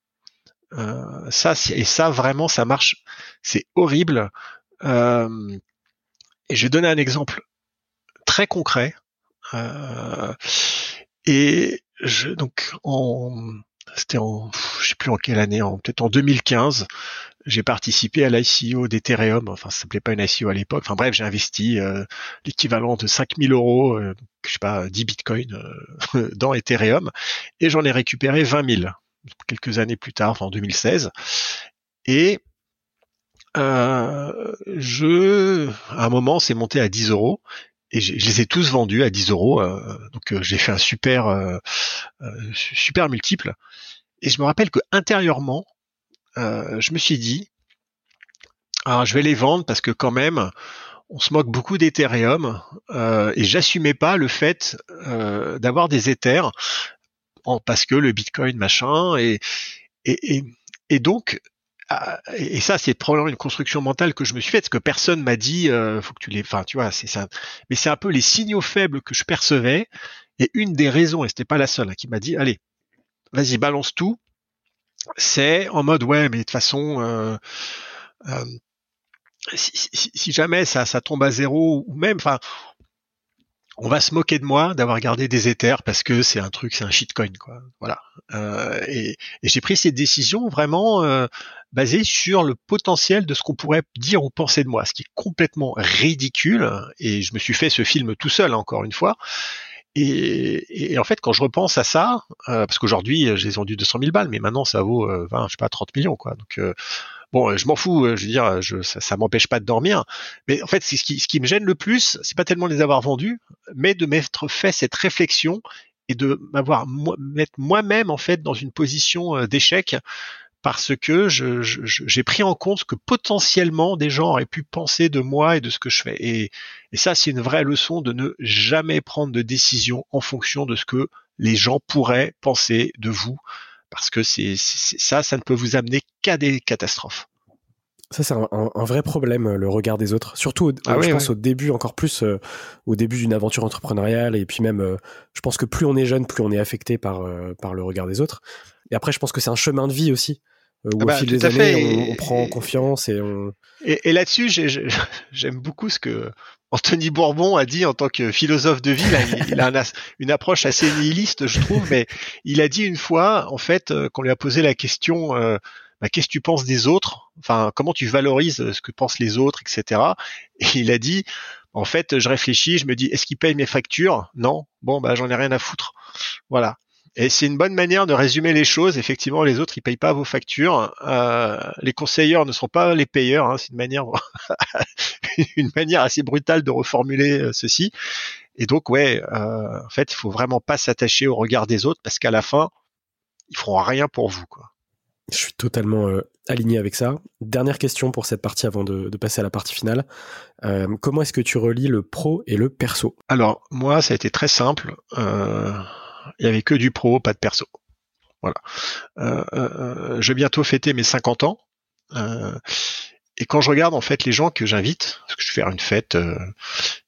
Euh, ça et ça vraiment ça marche, c'est horrible. Euh, et je vais donner un exemple très concret. Euh, et je, donc en c'était en je sais plus en quelle année, peut-être en 2015, j'ai participé à l'ICO d'Ethereum. Enfin, ça s'appelait pas une ICO à l'époque. Enfin bref, j'ai investi euh, l'équivalent de 5000 euros, euh, je sais pas, 10 bitcoins dans Ethereum, et j'en ai récupéré 20 000 quelques années plus tard, en 2016. Et euh, je, à un moment, c'est monté à 10 euros et je, les ai tous vendus à 10 euros. Euh, donc euh, j'ai fait un super, euh, super multiple. Et je me rappelle que intérieurement, je me suis dit, alors je vais les vendre parce que quand même, on se moque beaucoup d'Ethereum et j'assumais pas le fait d'avoir des Ethers parce que le Bitcoin machin et et, et, donc ah, et ça c'est probablement une construction mentale que je me suis faite parce que personne m'a dit euh, faut que tu les enfin tu vois c'est ça. Mais c'est un peu les signaux faibles que je percevais et une des raisons et c'était pas la seule hein, qui m'a dit allez vas-y balance tout c'est en mode ouais mais de toute façon euh, euh, si, si, si, jamais ça, ça tombe à zéro ou même enfin on va se moquer de moi d'avoir gardé des Ethers parce que c'est un truc, c'est un shitcoin, quoi. Voilà. Euh, et, j'ai pris cette décision vraiment euh, basée sur le potentiel de ce qu'on pourrait dire ou penser de moi, ce qui est complètement ridicule. Et je me suis fait ce film tout seul, encore une fois. Et, en fait, quand je repense à ça, euh, parce qu'aujourd'hui, j'ai vendu 200 000 balles, mais maintenant ça vaut 20, je sais pas, 30 millions, quoi. Donc Bon, euh, je m'en fous, euh, je veux dire, je, ça, ça m'empêche pas de dormir. Mais en fait, ce qui, me gêne le plus, c'est pas tellement les avoir vendus, mais de m'être fait cette réflexion et de m'avoir mettre moi-même en fait dans une position euh, d'échec parce que j'ai pris en compte ce que potentiellement des gens auraient pu penser de moi et de ce que je fais. Et ça, c'est une vraie leçon de ne jamais prendre de décision en fonction de ce que les gens pourraient penser de vous, parce que c'est, ça, ça ne peut vous amener qu'à des catastrophes. Ça, c'est un, un, vrai problème, le regard des autres. Surtout, ah je pense, au début, encore plus euh, au début d'une aventure entrepreneuriale. Et puis même, euh, je pense que plus on est jeune, plus on est affecté par, euh, par le regard des autres. Et après, je pense que c'est un chemin de vie aussi. Où ah au bah, fil des années, on, prend confiance et on... Et, et là-dessus, j'aime beaucoup ce que Anthony Bourbon a dit en tant que philosophe de vie. il, a une approche assez nihiliste, je trouve, mais il a dit une fois, en fait, qu'on lui a posé la question bah, qu'est-ce que tu penses des autres? Enfin, comment tu valorises ce que pensent les autres, etc. Et il a dit, en fait, je réfléchis, je me dis, est-ce qu'ils payent mes factures? Non. Bon, bah j'en ai rien à foutre. Voilà. Et c'est une bonne manière de résumer les choses. Effectivement, les autres, ils payent pas vos factures. Euh, les conseilleurs ne sont pas les payeurs. Hein. C'est une manière, une manière assez brutale de reformuler euh, ceci. Et donc, ouais, euh, en fait, il faut vraiment pas s'attacher au regard des autres parce qu'à la fin, ils feront rien pour vous, quoi. Je suis totalement euh, aligné avec ça. Dernière question pour cette partie avant de, passer à la partie finale. Euh, comment est-ce que tu relis le pro et le perso? Alors moi, ça a été très simple. Euh, il y avait que du pro, pas de perso. Voilà. je vais bientôt fêter mes 50 ans. et quand je regarde en fait les gens que j'invite, parce que je vais faire une fête,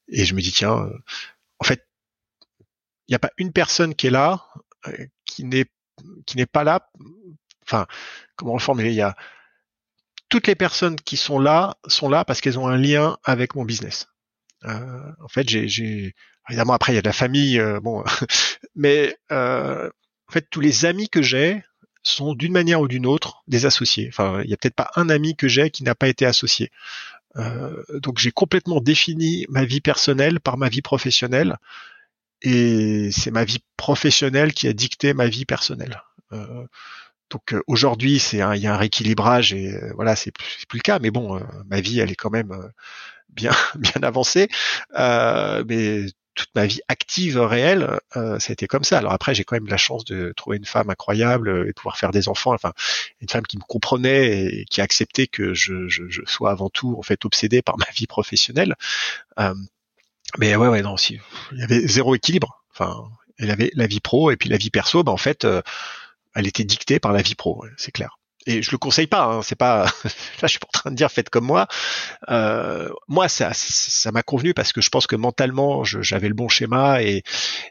et je me dis tiens, en fait, il n'y a pas une personne qui est là qui n'est qui n'est pas là enfin, comment reformuler, il y a toutes les personnes qui sont là sont là parce qu'elles ont un lien avec mon business. Euh, en fait, j'ai, évidemment après il y a de la famille, euh, bon, mais euh, en fait tous les amis que j'ai sont d'une manière ou d'une autre des associés. Enfin, il y a peut-être pas un ami que j'ai qui n'a pas été associé. donc j'ai complètement défini ma vie personnelle par ma vie professionnelle et c'est ma vie professionnelle qui a dicté ma vie personnelle. Donc euh, aujourd'hui, c'est il y a un rééquilibrage et euh, voilà, c'est plus, plus le cas. Mais bon, euh, ma vie, elle est quand même bien bien avancée. mais toute ma vie active réelle, ça a été comme ça. Alors après, j'ai quand même la chance de trouver une femme incroyable et pouvoir faire des enfants. Enfin, une femme qui me comprenait et qui a accepté que je, je, je sois avant tout en fait obsédé par ma vie professionnelle. mais ouais, ouais, non, si il y avait zéro équilibre. Enfin, y avait la vie pro et puis la vie perso. Ben en fait elle était dictée par la vie pro, c'est clair. Et je le conseille pas, hein, c'est pas. là, je suis pas en train de dire faites comme moi. Euh, moi, ça, ça m'a convenu parce que je pense que mentalement, j'avais le bon schéma et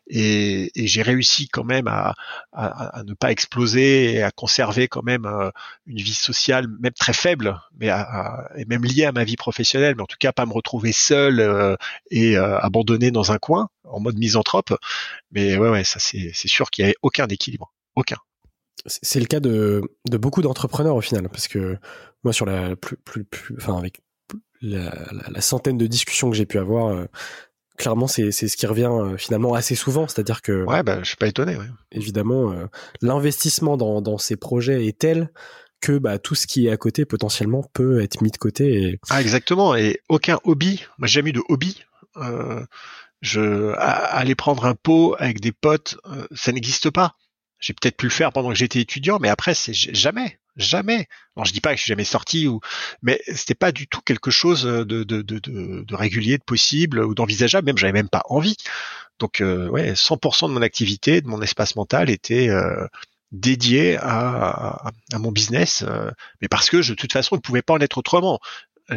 et, j'ai réussi quand même à, à, ne pas exploser et à conserver quand même euh, une vie sociale, même très faible, mais à, et même liée à ma vie professionnelle, mais en tout cas pas me retrouver seul euh, et abandonné dans un coin en mode misanthrope. Mais ouais, ouais, ça c'est sûr qu'il y avait aucun équilibre, aucun. C'est le cas de, beaucoup d'entrepreneurs au final, parce que moi, sur la plus, plus, enfin, avec la, centaine de discussions que j'ai pu avoir, euh, clairement, c'est ce qui revient euh, finalement assez souvent. C'est-à-dire que. Ouais, bah, je suis pas étonné, ouais. Évidemment, euh, l'investissement dans, ces projets est tel que bah, tout ce qui est à côté potentiellement peut être mis de côté. Ah, exactement. Et aucun hobby, moi, j'ai jamais eu de hobby. je, aller prendre un pot avec des potes, ça n'existe pas. J'ai peut-être pu le faire pendant que j'étais étudiant, mais après, c'est jamais, jamais. Alors, je dis pas que je suis jamais sorti ou, mais c'était pas du tout quelque chose de, de, de, de, régulier, de possible ou d'envisageable. Même, j'avais même pas envie. Donc, euh, ouais, 100% de mon activité, de mon espace mental était euh, dédié à, à, mon business, euh, mais parce que je, de toute façon, ne pouvais pas en être autrement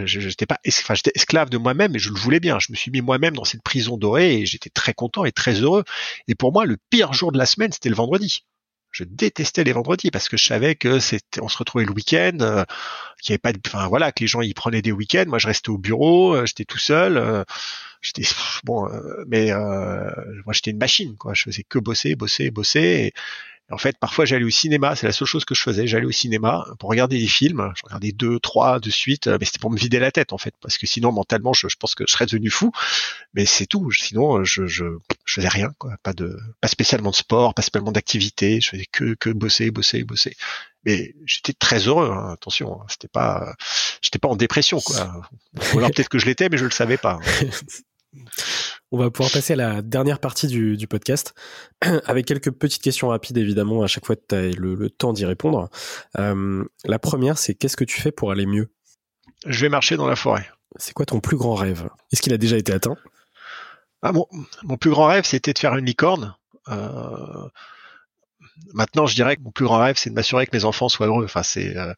je n'étais pas enfin j'étais esclave de moi-même et je le voulais bien je me suis mis moi-même dans cette prison dorée et j'étais très content et très heureux et pour moi le pire jour de la semaine c'était le vendredi je détestais les vendredis parce que je savais que c'était, on se retrouvait le week-end, euh, qu'il y avait pas de, enfin voilà, que les gens y prenaient des week-ends. Moi, je restais au bureau, euh, j'étais tout seul. Euh, j'étais bon, mais moi, j'étais une machine, quoi. Je faisais que bosser, bosser, bosser. En fait, parfois, j'allais au cinéma. C'est la seule chose que je faisais. J'allais au cinéma pour regarder des films. Je regardais deux, trois de suite, mais c'était pour me vider la tête, en fait, parce que sinon, mentalement, je, pense que je serais devenu fou. Mais c'est tout. Sinon, je, je, je faisais rien, quoi. Pas de, pas spécialement de sport, pas spécialement d'activité. Je faisais que, que bosser, bosser, bosser. Mais j'étais très heureux. Hein, attention, hein. c'était pas, j'étais pas en dépression, quoi. Ou alors peut-être que je l'étais, mais je le savais pas. On va pouvoir passer à la dernière partie du, podcast avec quelques petites questions rapides, évidemment. À chaque fois, tu as le, temps d'y répondre. Euh, la première, c'est qu'est-ce que tu fais pour aller mieux? Je vais marcher dans la forêt. C'est quoi ton plus grand rêve? Est-ce qu'il a déjà été atteint? Ah, mon, mon, plus grand rêve, c'était de faire une licorne. Euh, maintenant, je dirais que mon plus grand rêve, c'est de m'assurer que mes enfants soient heureux. Enfin, c'est euh,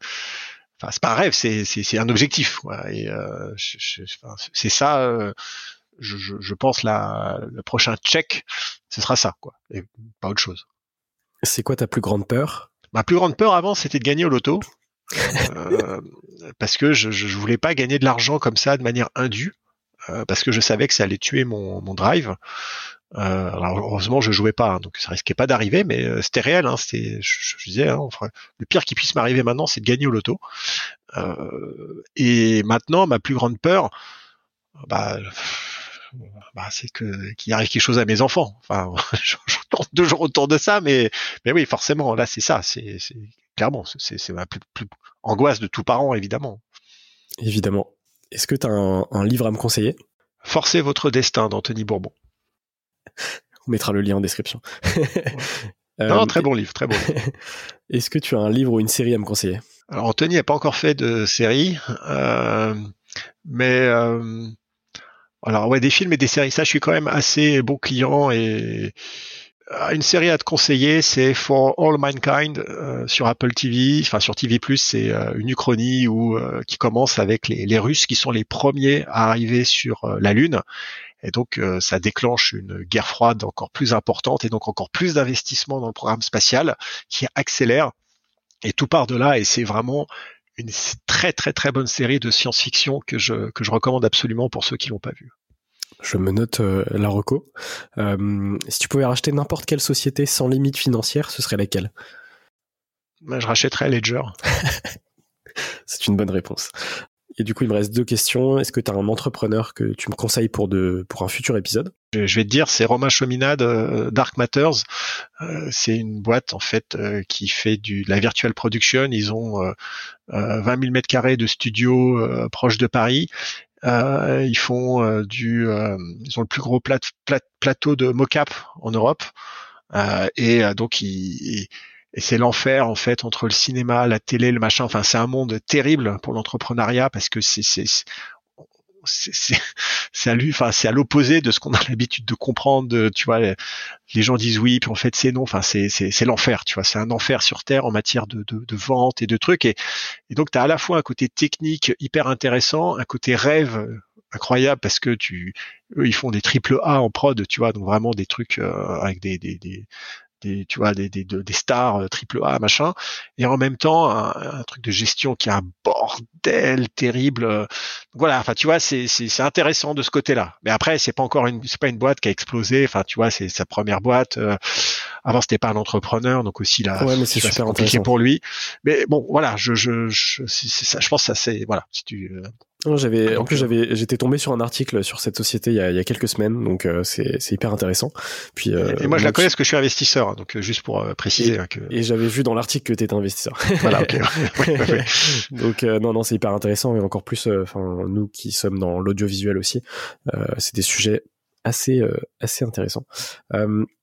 Enfin, c'est pas un rêve, c'est c'est un objectif. Et euh, c'est ça. Euh, je, je, je, pense la le prochain check, ce sera ça, quoi, et pas autre chose. C'est quoi ta plus grande peur? Ma plus grande peur avant, c'était de gagner au loto, euh, parce que je, je voulais pas gagner de l'argent comme ça de manière indue, euh, parce que je savais que ça allait tuer mon, mon drive. Euh, alors heureusement je jouais pas, hein, donc ça risquait pas d'arriver, mais euh, c'était réel. Hein, c'était, je, disais, hein, le pire qui puisse m'arriver maintenant, c'est de gagner au loto. Euh, et maintenant, ma plus grande peur, bah, bah c'est que qu'il arrive quelque chose à mes enfants. Enfin, je, tourne toujours autour de ça, mais mais oui, forcément, là c'est ça, c'est clairement, c'est ma plus, plus angoisse de tout parent, évidemment. Évidemment. Est-ce que tu as un, un livre à me conseiller? Forcez votre destin d'Anthony Bourbon. On mettra le lien en description. non, euh, très bon livre, très bon. Est-ce que tu as un livre ou une série à me conseiller? Alors Anthony n'a pas encore fait de série, euh, mais euh, alors ouais, des films et des séries, ça je suis quand même assez bon client et une série à te conseiller, c'est For All Mankind sur Apple TV, enfin sur TV+. C'est une uchronie où qui commence avec les, les, Russes qui sont les premiers à arriver sur la Lune et donc, euh, ça déclenche une guerre froide encore plus importante et donc encore plus d'investissement dans le programme spatial qui accélère. Et tout part de là et c'est vraiment une très très très bonne série de science-fiction que je, que je recommande absolument pour ceux qui l'ont pas vu. Je me note euh, la reco. Euh, si tu pouvais racheter n'importe quelle société sans limite financière, ce serait laquelle? Ben, Je rachèterais Ledger. C'est une bonne réponse. Et du coup, il me reste deux questions. Est-ce que tu as un entrepreneur que tu me conseilles pour, de, pour un futur épisode? Je vais te dire, c'est Romain Chominade, euh, Dark Matters. Euh, c'est une boîte en fait euh, qui fait du de la virtual production. Ils ont 20 000 mètres carrés de studio proche de Paris. ils font du, ils ont le plus gros plateau de mocap en Europe. et donc ils et c'est l'enfer en fait entre le cinéma, la télé, le machin. Enfin, c'est un monde terrible pour l'entrepreneuriat parce que c'est c'est à lui, enfin c'est à l'opposé de ce qu'on a l'habitude de comprendre. tu vois, les, gens disent oui, puis en fait c'est non. Enfin c'est c'est l'enfer, tu vois. C'est un enfer sur terre en matière de, de, de vente et de trucs. Et, donc tu as à la fois un côté technique hyper intéressant, un côté rêve incroyable parce que tu eux ils font des triple A en prod, tu vois, donc vraiment des trucs euh, avec des, des tu vois des, des, des stars euh, triple A machin. Et en même temps un, truc de gestion qui est un bordel terrible euh. voilà enfin tu vois c'est c'est intéressant de ce côté-là. Mais après c'est pas encore une c'est pas une boîte qui a explosé. Enfin tu vois c'est sa première boîte euh. avant c'était pas un entrepreneur donc aussi là ouais, mais c'est super compliqué pour lui. Mais bon voilà je je je, ça, je pense que ça c'est voilà si tu j'avais, en plus, j'avais, j'étais tombé sur un article sur cette société il y a, il y a quelques semaines, donc euh, c'est, c'est hyper intéressant. Puis, euh, et moi, je la connais parce que je suis investisseur, hein, donc euh, juste pour préciser. Et, hein, que... et j'avais vu dans l'article que tu étais investisseur. voilà, ok. donc non, non, c'est hyper intéressant et encore plus, enfin nous qui sommes dans l'audiovisuel aussi, c'est des sujets assez assez intéressants.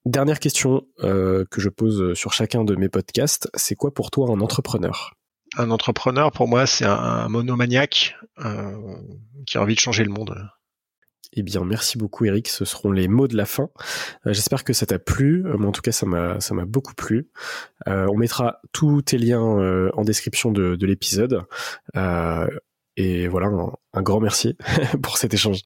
dernière question que je pose sur chacun de mes podcasts, c'est quoi pour toi un entrepreneur? Un entrepreneur, pour moi, c'est un, monomaniaque euh, qui a envie de changer le monde. Eh bien, merci beaucoup, Eric. Ce seront les mots de la fin. Euh, j'espère que ça t'a plu. Euh, en tout cas, ça m'a, ça m'a beaucoup plu. on mettra tous tes liens en description de, l'épisode. et voilà, un grand merci pour cet échange.